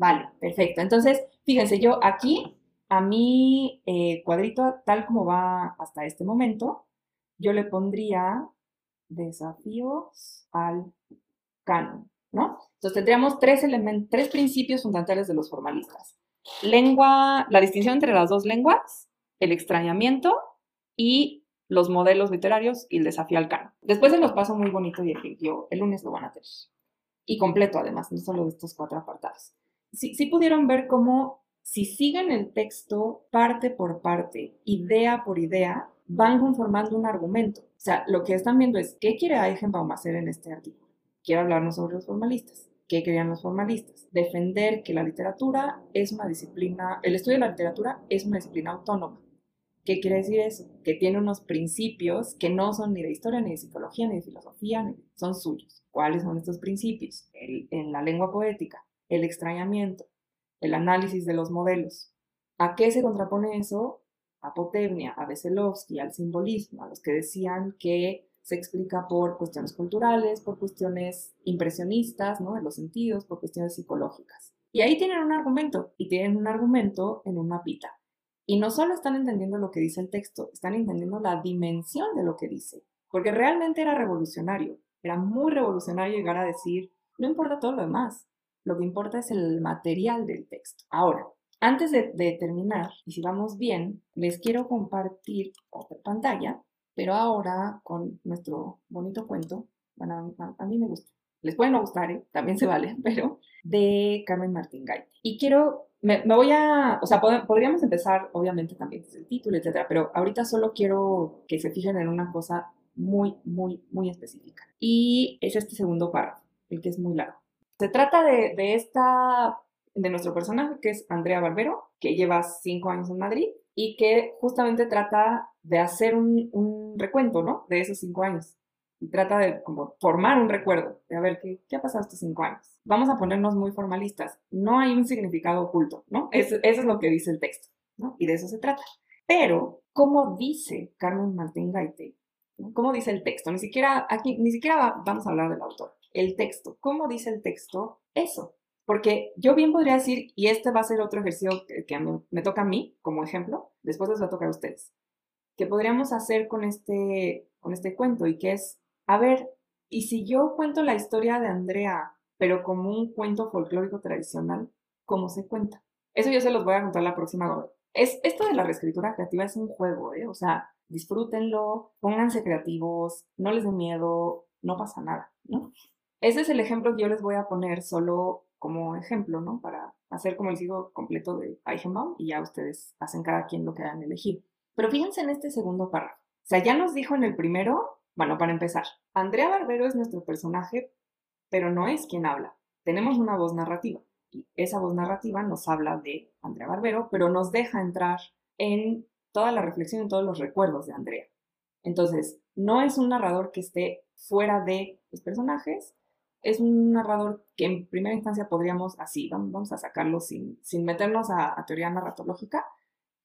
Vale, perfecto. Entonces, fíjense, yo aquí, a mi eh, cuadrito tal como va hasta este momento, yo le pondría desafíos al canon, ¿no? Entonces tendríamos tres, tres principios fundamentales de los formalistas. Lengua, la distinción entre las dos lenguas, el extrañamiento y los modelos literarios y el desafío al canon. Después se los paso muy bonito y el lunes lo van a tener. Y completo además, no solo de estos cuatro apartados sí, pudieron ver cómo si siguen el texto parte por parte, idea por idea, van conformando un argumento. O sea, lo que están viendo es qué quiere Eichenbaum hacer en este artículo. Quiere hablarnos sobre los formalistas. ¿Qué querían los formalistas? Defender que la literatura es una disciplina, el estudio de la literatura es una disciplina autónoma. ¿Qué quiere decir eso? Que tiene unos principios que no son ni de historia, ni de psicología, ni de filosofía, son suyos. ¿Cuáles son estos principios? en la lengua poética, el extrañamiento, el análisis de los modelos. ¿A qué se contrapone eso? A Potebnia, a Veselovsky, al simbolismo, a los que decían que se explica por cuestiones culturales, por cuestiones impresionistas, ¿no? De los sentidos, por cuestiones psicológicas. Y ahí tienen un argumento, y tienen un argumento en un mapita. Y no solo están entendiendo lo que dice el texto, están entendiendo la dimensión de lo que dice. Porque realmente era revolucionario. Era muy revolucionario llegar a decir, no importa todo lo demás, lo que importa es el material del texto. Ahora, antes de, terminar, y si vamos bien, les quiero compartir otra pantalla, pero ahora con nuestro bonito cuento, bueno, a, mí me gusta. Les puede no gustar, ¿eh? también se vale, pero de Carmen Martín Gay. Y quiero, me, voy a, o sea, podríamos empezar obviamente también desde el título, etcétera, pero ahorita solo quiero que se fijen en una cosa muy, muy, muy específica. Y es este segundo párrafo, el que es muy largo. Se trata de, esta, de nuestro personaje, que es Andrea Barbero, que lleva cinco años en Madrid y que justamente trata de hacer un, recuento, ¿no? De esos cinco años. Y trata de como formar un recuerdo, de a ver qué, qué ha pasado estos cinco años. Vamos a ponernos muy formalistas. No hay un significado oculto, ¿no? Eso es lo que dice el texto, ¿no? Y de eso se trata. Pero, ¿cómo dice Carmen Martín Gaite? ¿Cómo dice el texto? Ni siquiera aquí, ni siquiera vamos a hablar del autor el texto. ¿Cómo dice el texto eso? Porque yo bien podría decir, y este va a ser otro ejercicio que, me, toca a mí como ejemplo, después les va a tocar a ustedes, que podríamos hacer con este, con este cuento y que es, a ver, y si yo cuento la historia de Andrea, pero como un cuento folclórico tradicional, ¿cómo se cuenta? Eso yo se los voy a contar la próxima. Es, esto de la reescritura creativa es un juego, ¿eh? O sea, disfrútenlo, pónganse creativos, no les dé miedo, no pasa nada, ¿no? Ese es el ejemplo que yo les voy a poner solo como ejemplo, ¿no? Para hacer como el sigo completo de Eichenbaum y ya ustedes hacen cada quien lo que hayan elegido. Pero fíjense en este segundo párrafo. O sea, ya nos dijo en el primero, bueno, para empezar, Andrea Barbero es nuestro personaje, pero no es quien habla. Tenemos una voz narrativa y esa voz narrativa nos habla de Andrea Barbero, pero nos deja entrar en toda la reflexión, en todos los recuerdos de Andrea. Entonces, no es un narrador que esté fuera de los personajes, es un narrador que en primera instancia podríamos, así, vamos a sacarlo sin, sin meternos a, teoría narratológica,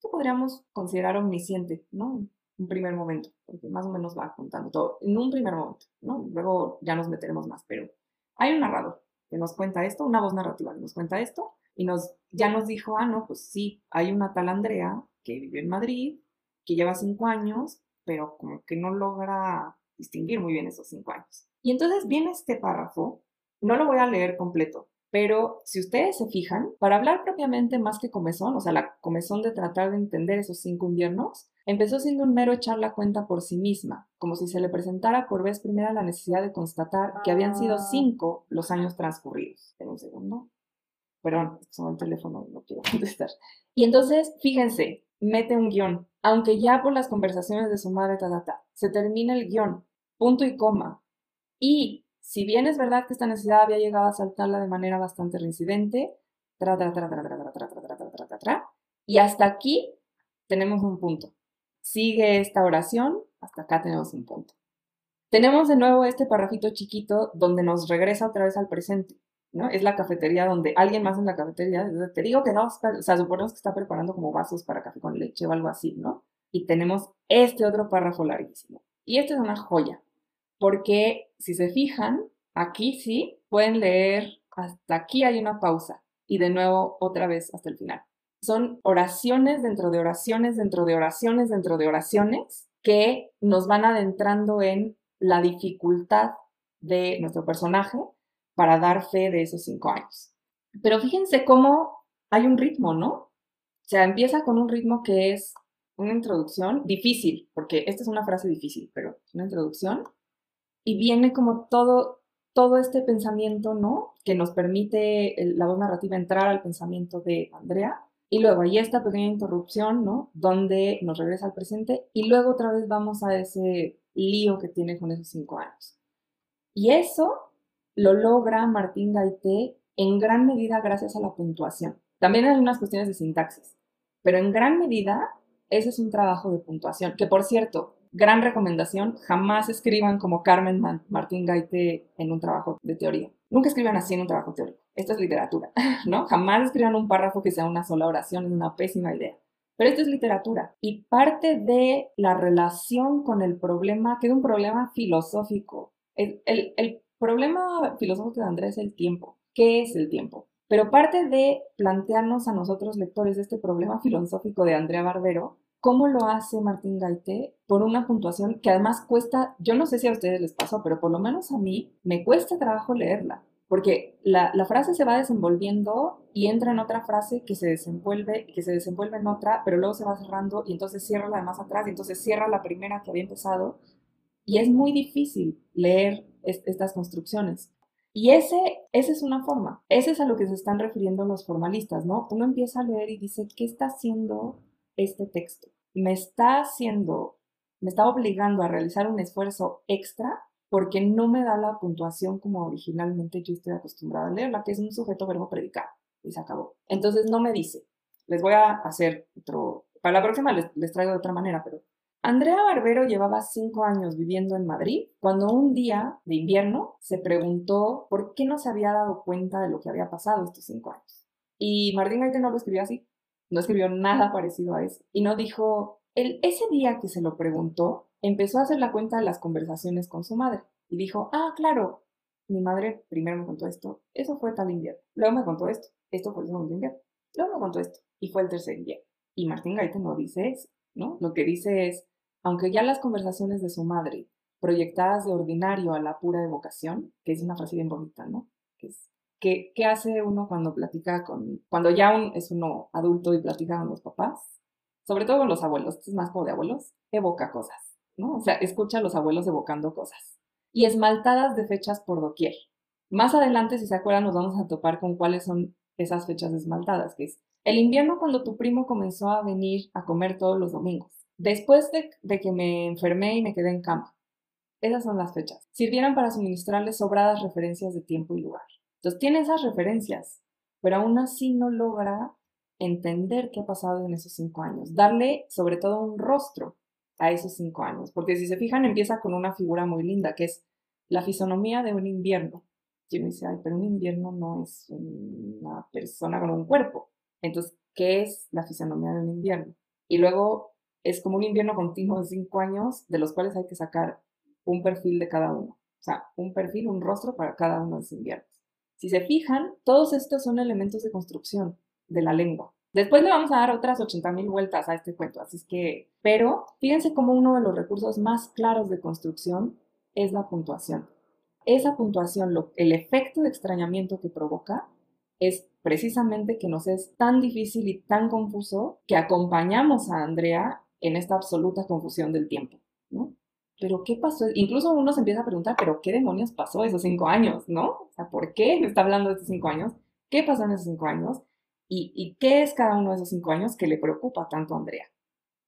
que podríamos considerar omnisciente, ¿no? Un primer momento, porque más o menos va contando todo, en un primer momento, ¿no? Luego ya nos meteremos más, pero hay un narrador que nos cuenta esto, una voz narrativa que nos cuenta esto, y nos, ya nos dijo, ah, no, pues sí, hay una tal Andrea que vivió en Madrid, que lleva cinco años, pero como que no logra distinguir muy bien esos cinco años. Y entonces viene este párrafo, no lo voy a leer completo, pero si ustedes se fijan, para hablar propiamente más que comezón, o sea, la comezón de tratar de entender esos cinco inviernos, empezó siendo un mero echar la cuenta por sí misma, como si se le presentara por vez primera la necesidad de constatar que habían sido ah. cinco los años transcurridos. En un segundo. Perdón, son el teléfono, no quiero contestar. Y entonces, fíjense, mete un guion, aunque ya por las conversaciones de su madre, ta, se termina el guion, punto y coma, y si bien es verdad que esta necesidad había llegado a saltarla de manera bastante reincidente, y hasta aquí tenemos un punto. Sigue esta oración, hasta acá tenemos un punto. Tenemos de nuevo este parrafito chiquito donde nos regresa otra vez al presente. ¿no? Es la cafetería donde alguien más en la cafetería, te digo que no, o sea, suponemos que está preparando como vasos para café con leche o algo así, ¿no? Y tenemos este otro párrafo larguísimo. Y este es una joya, porque si se fijan, aquí sí pueden leer, hasta aquí hay una pausa y de nuevo otra vez hasta el final. Son oraciones dentro de oraciones, dentro de oraciones, dentro de oraciones que nos van adentrando en la dificultad de nuestro personaje para dar fe de esos cinco años. Pero fíjense cómo hay un ritmo, ¿no? O sea, empieza con un ritmo que es una introducción difícil, porque esta es una frase difícil, pero una introducción, y viene como todo, todo este pensamiento, ¿no? Que nos permite la voz narrativa entrar al pensamiento de Andrea, y luego hay esta pequeña interrupción, ¿no? Donde nos regresa al presente, y luego otra vez vamos a ese lío que tiene con esos cinco años. Y eso lo logra Martín Gaité en gran medida gracias a la puntuación. También hay unas cuestiones de sintaxis, pero en gran medida ese es un trabajo de puntuación, que por cierto, gran recomendación, jamás escriban como Carmen Martín Gaite en un trabajo de teoría. Nunca escriban así en un trabajo teórico. Esto es literatura, ¿no? Jamás escriban un párrafo que sea una sola oración, es una pésima idea. Pero esto es literatura y parte de la relación con el problema, que es un problema filosófico. El, el, el problema filosófico de Andrés es el tiempo. ¿Qué es el tiempo? Pero parte de plantearnos a nosotros lectores este problema filosófico de Andrea Barbero, ¿cómo lo hace Martín Gaité? Por una puntuación que además cuesta, yo no sé si a ustedes les pasó, pero por lo menos a mí me cuesta trabajo leerla, porque la, la, frase se va desenvolviendo y entra en otra frase que se desenvuelve, que se desenvuelve en otra, pero luego se va cerrando y entonces cierra la de más atrás y entonces cierra la primera que había empezado. Y es muy difícil leer estas construcciones. Y ese, esa es una forma, ese es a lo que se están refiriendo los formalistas, ¿no? Uno empieza a leer y dice, ¿qué está haciendo este texto? Me está haciendo, me está obligando a realizar un esfuerzo extra porque no me da la puntuación como originalmente yo estoy acostumbrada a leerla, que es un sujeto verbo predicado, y se acabó. Entonces no me dice, les voy a hacer otro, para la próxima les, les traigo de otra manera, pero Andrea Barbero llevaba cinco años viviendo en Madrid cuando un día de invierno se preguntó por qué no se había dado cuenta de lo que había pasado estos cinco años. Y Martín Gaite no lo escribió así, no escribió nada parecido a eso. Y no dijo, el, ese día que se lo preguntó, empezó a hacer la cuenta de las conversaciones con su madre. Y dijo, ah, claro, mi madre primero me contó esto, eso fue tal invierno. Luego me contó esto, esto fue el segundo invierno. Luego me contó esto, y fue el tercer invierno. Y Martín Gaite no dice eso, ¿no? Lo que dice es, aunque ya las conversaciones de su madre, proyectadas de ordinario a la pura evocación, que es una frase bien bonita, ¿no? ¿Qué, ¿Qué hace uno cuando platica con, cuando ya es uno adulto y platica con los papás? Sobre todo con los abuelos, es más como de abuelos, evoca cosas, ¿no? O sea, escucha a los abuelos evocando cosas. Y esmaltadas de fechas por doquier. Más adelante, si se acuerdan, nos vamos a topar con cuáles son esas fechas esmaltadas, que es el invierno cuando tu primo comenzó a venir a comer todos los domingos Después de, que me enfermé y me quedé en cama. Esas son las fechas. Sirvieron para suministrarles sobradas referencias de tiempo y lugar. Entonces tiene esas referencias, pero aún así no logra entender qué ha pasado en esos cinco años. Darle sobre todo un rostro a esos cinco años. Porque si se fijan, empieza con una figura muy linda, que es la fisonomía de un invierno. Y uno dice, ay, pero un invierno no es una persona con un cuerpo. Entonces, ¿qué es la fisonomía de un invierno? Y luego es como un invierno continuo de cinco años, de los cuales hay que sacar un perfil de cada uno. O sea, un perfil, un rostro para cada uno de esos inviernos. Si se fijan, todos estos son elementos de construcción de la lengua. Después le vamos a dar otras 80.000 vueltas a este cuento, así es que, pero fíjense cómo uno de los recursos más claros de construcción es la puntuación. Esa puntuación, el efecto de extrañamiento que provoca es precisamente que nos es tan difícil y tan confuso que acompañamos a Andrea en esta absoluta confusión del tiempo, ¿no? Pero ¿qué pasó? Incluso uno se empieza a preguntar, ¿pero qué demonios pasó esos cinco años, no? O sea, ¿por qué está hablando de esos cinco años? ¿Qué pasó en esos cinco años? ¿Y, ¿Y qué es cada uno de esos cinco años que le preocupa tanto a Andrea?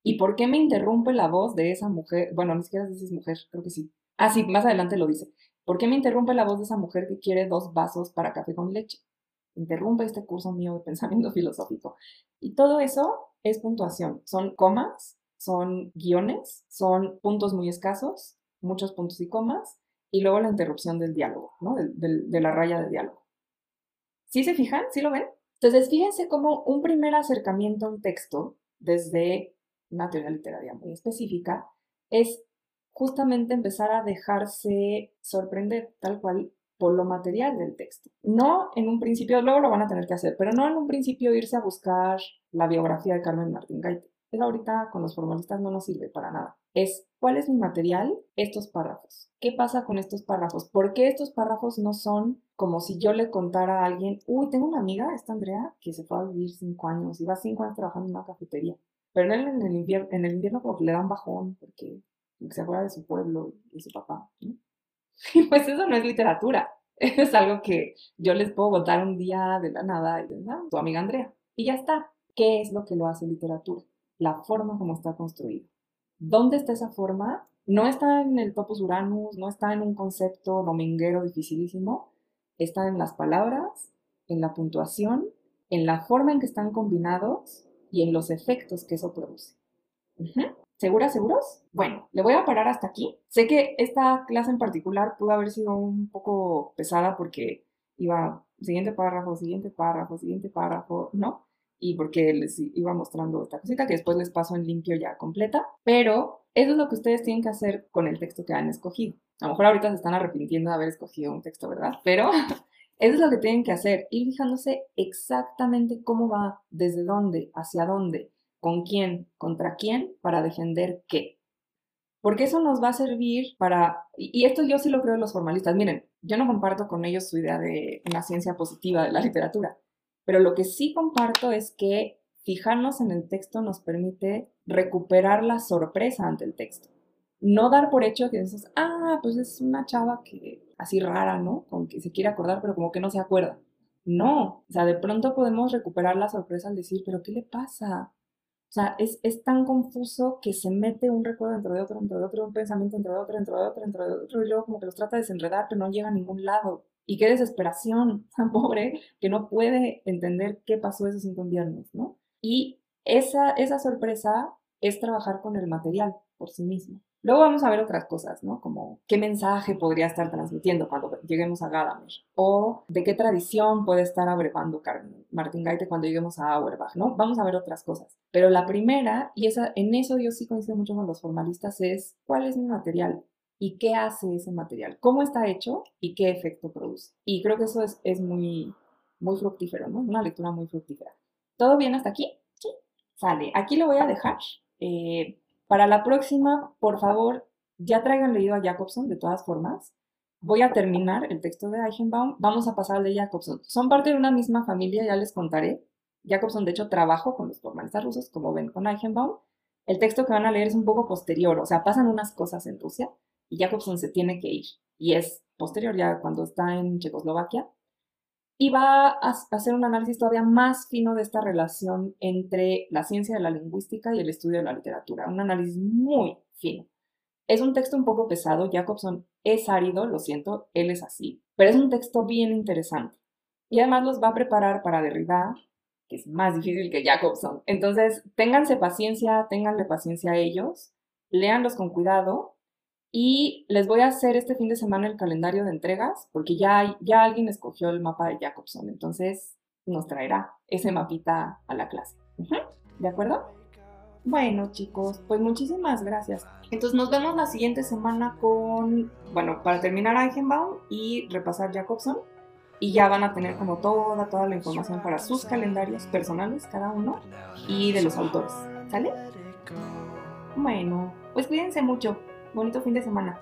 ¿Y por qué me interrumpe la voz de esa mujer? Bueno, ni siquiera dices mujer, creo que sí. Ah, sí, más adelante lo dice. ¿Por qué me interrumpe la voz de esa mujer que quiere dos vasos para café con leche? Interrumpe este curso mío de pensamiento filosófico. Y todo eso es puntuación. Son comas, son guiones, son puntos muy escasos, muchos puntos y comas, y luego la interrupción del diálogo, ¿no? de la raya de diálogo. ¿Sí se fijan? ¿Sí lo ven? Entonces, fíjense cómo un primer acercamiento a un texto desde una teoría literaria muy específica es justamente empezar a dejarse sorprender tal cual por lo material del texto. No en un principio, luego lo van a tener que hacer, pero no en un principio irse a buscar la biografía de Carmen Martín Gaite. Eso ahorita con los formalistas no nos sirve para nada. Es cuál es mi material, estos párrafos. ¿Qué pasa con estos párrafos? ¿Por qué estos párrafos no son como si yo le contara a alguien, uy, tengo una amiga, esta Andrea, que se fue a vivir cinco años, y cinco años trabajando en una cafetería. Pero en el, invierno, en el invierno como que le da un bajón porque se acuerda de su pueblo y de su papá. Pues eso no es literatura. Es algo que yo les puedo contar un día de la nada y de nada, tu amiga Andrea. Y ya está. ¿Qué es lo que lo hace literatura? La forma como está construido. ¿Dónde está esa forma? No está en el topos uranus, no está en un concepto dominguero dificilísimo, está en las palabras, en la puntuación, en la forma en que están combinados y en los efectos que eso produce. ¿Seguras, seguros? Bueno, le voy a parar hasta aquí. Sé que esta clase en particular pudo haber sido un poco pesada porque iba siguiente párrafo, siguiente párrafo, siguiente párrafo, ¿no? Y porque les iba mostrando esta cosita que después les paso en limpio ya completa. Pero eso es lo que ustedes tienen que hacer con el texto que han escogido. A lo mejor ahorita se están arrepintiendo de haber escogido un texto, ¿verdad? Pero eso es lo que tienen que hacer, ir fijándose exactamente cómo va, desde dónde, hacia dónde, con quién, contra quién, para defender qué. Porque eso nos va a servir para, y esto yo sí lo creo en los formalistas, miren, yo no comparto con ellos su idea de una ciencia positiva de la literatura, pero lo que sí comparto es que fijarnos en el texto nos permite recuperar la sorpresa ante el texto no dar por hecho que dices, ah, pues es una chava que así rara, ¿no? Con que se quiere acordar, pero como que no se acuerda. No, o sea, de pronto podemos recuperar la sorpresa al decir, pero ¿qué le pasa? O sea, es, es tan confuso que se mete un recuerdo dentro de otro, dentro de otro, un pensamiento dentro de otro, dentro de otro, dentro de otro, y luego como que los trata de desenredar, pero no llega a ningún lado. Y qué desesperación tan pobre que no puede entender qué pasó esos cinco inviernos, ¿no? Y esa, esa sorpresa es trabajar con el material por sí mismo. Luego vamos a ver otras cosas, ¿no? Como qué mensaje podría estar transmitiendo cuando lleguemos a Gadamer. O de qué tradición puede estar abrevando Martin Gaite cuando lleguemos a Auerbach, ¿no? Vamos a ver otras cosas. Pero la primera, y esa, en eso yo sí coincido mucho con los formalistas, es cuál es mi material y qué hace ese material, cómo está hecho y qué efecto produce. Y creo que eso es, muy, fructífero, ¿no? Una lectura muy fructífera. ¿Todo bien hasta aquí? Sí. Sale. Aquí lo voy a dejar. Eh, para la próxima, por favor, ya traigan leído a Jacobson de todas formas. Voy a terminar el texto de Eichenbaum. Vamos a pasar al de Jacobson. Son parte de una misma familia, ya les contaré. Jacobson, de hecho, trabajo con los formalistas rusos, como ven con Eichenbaum. El texto que van a leer es un poco posterior, o sea, pasan unas cosas en Rusia y Jacobson se tiene que ir. Y es posterior ya cuando está en Checoslovaquia y va a hacer un análisis todavía más fino de esta relación entre la ciencia de la lingüística y el estudio de la literatura, un análisis muy fino. Es un texto un poco pesado, Jacobson es árido, lo siento, él es así, pero es un texto bien interesante. Y además los va a preparar para Derrida, que es más difícil que Jacobson. Entonces, ténganse paciencia, ténganle paciencia a ellos, léanlos con cuidado y les voy a hacer este fin de semana el calendario de entregas, porque ya, ya alguien escogió el mapa de Jacobson, entonces nos traerá ese mapita a la clase. ¿De acuerdo? Bueno, chicos, pues muchísimas gracias. Entonces nos vemos la siguiente semana con, bueno, para terminar Eichenbaum y repasar Jacobson. Y ya van a tener como toda, toda la información para sus calendarios personales, cada uno, y de los autores. ¿Sale? Bueno, pues cuídense mucho bonito fin de semana.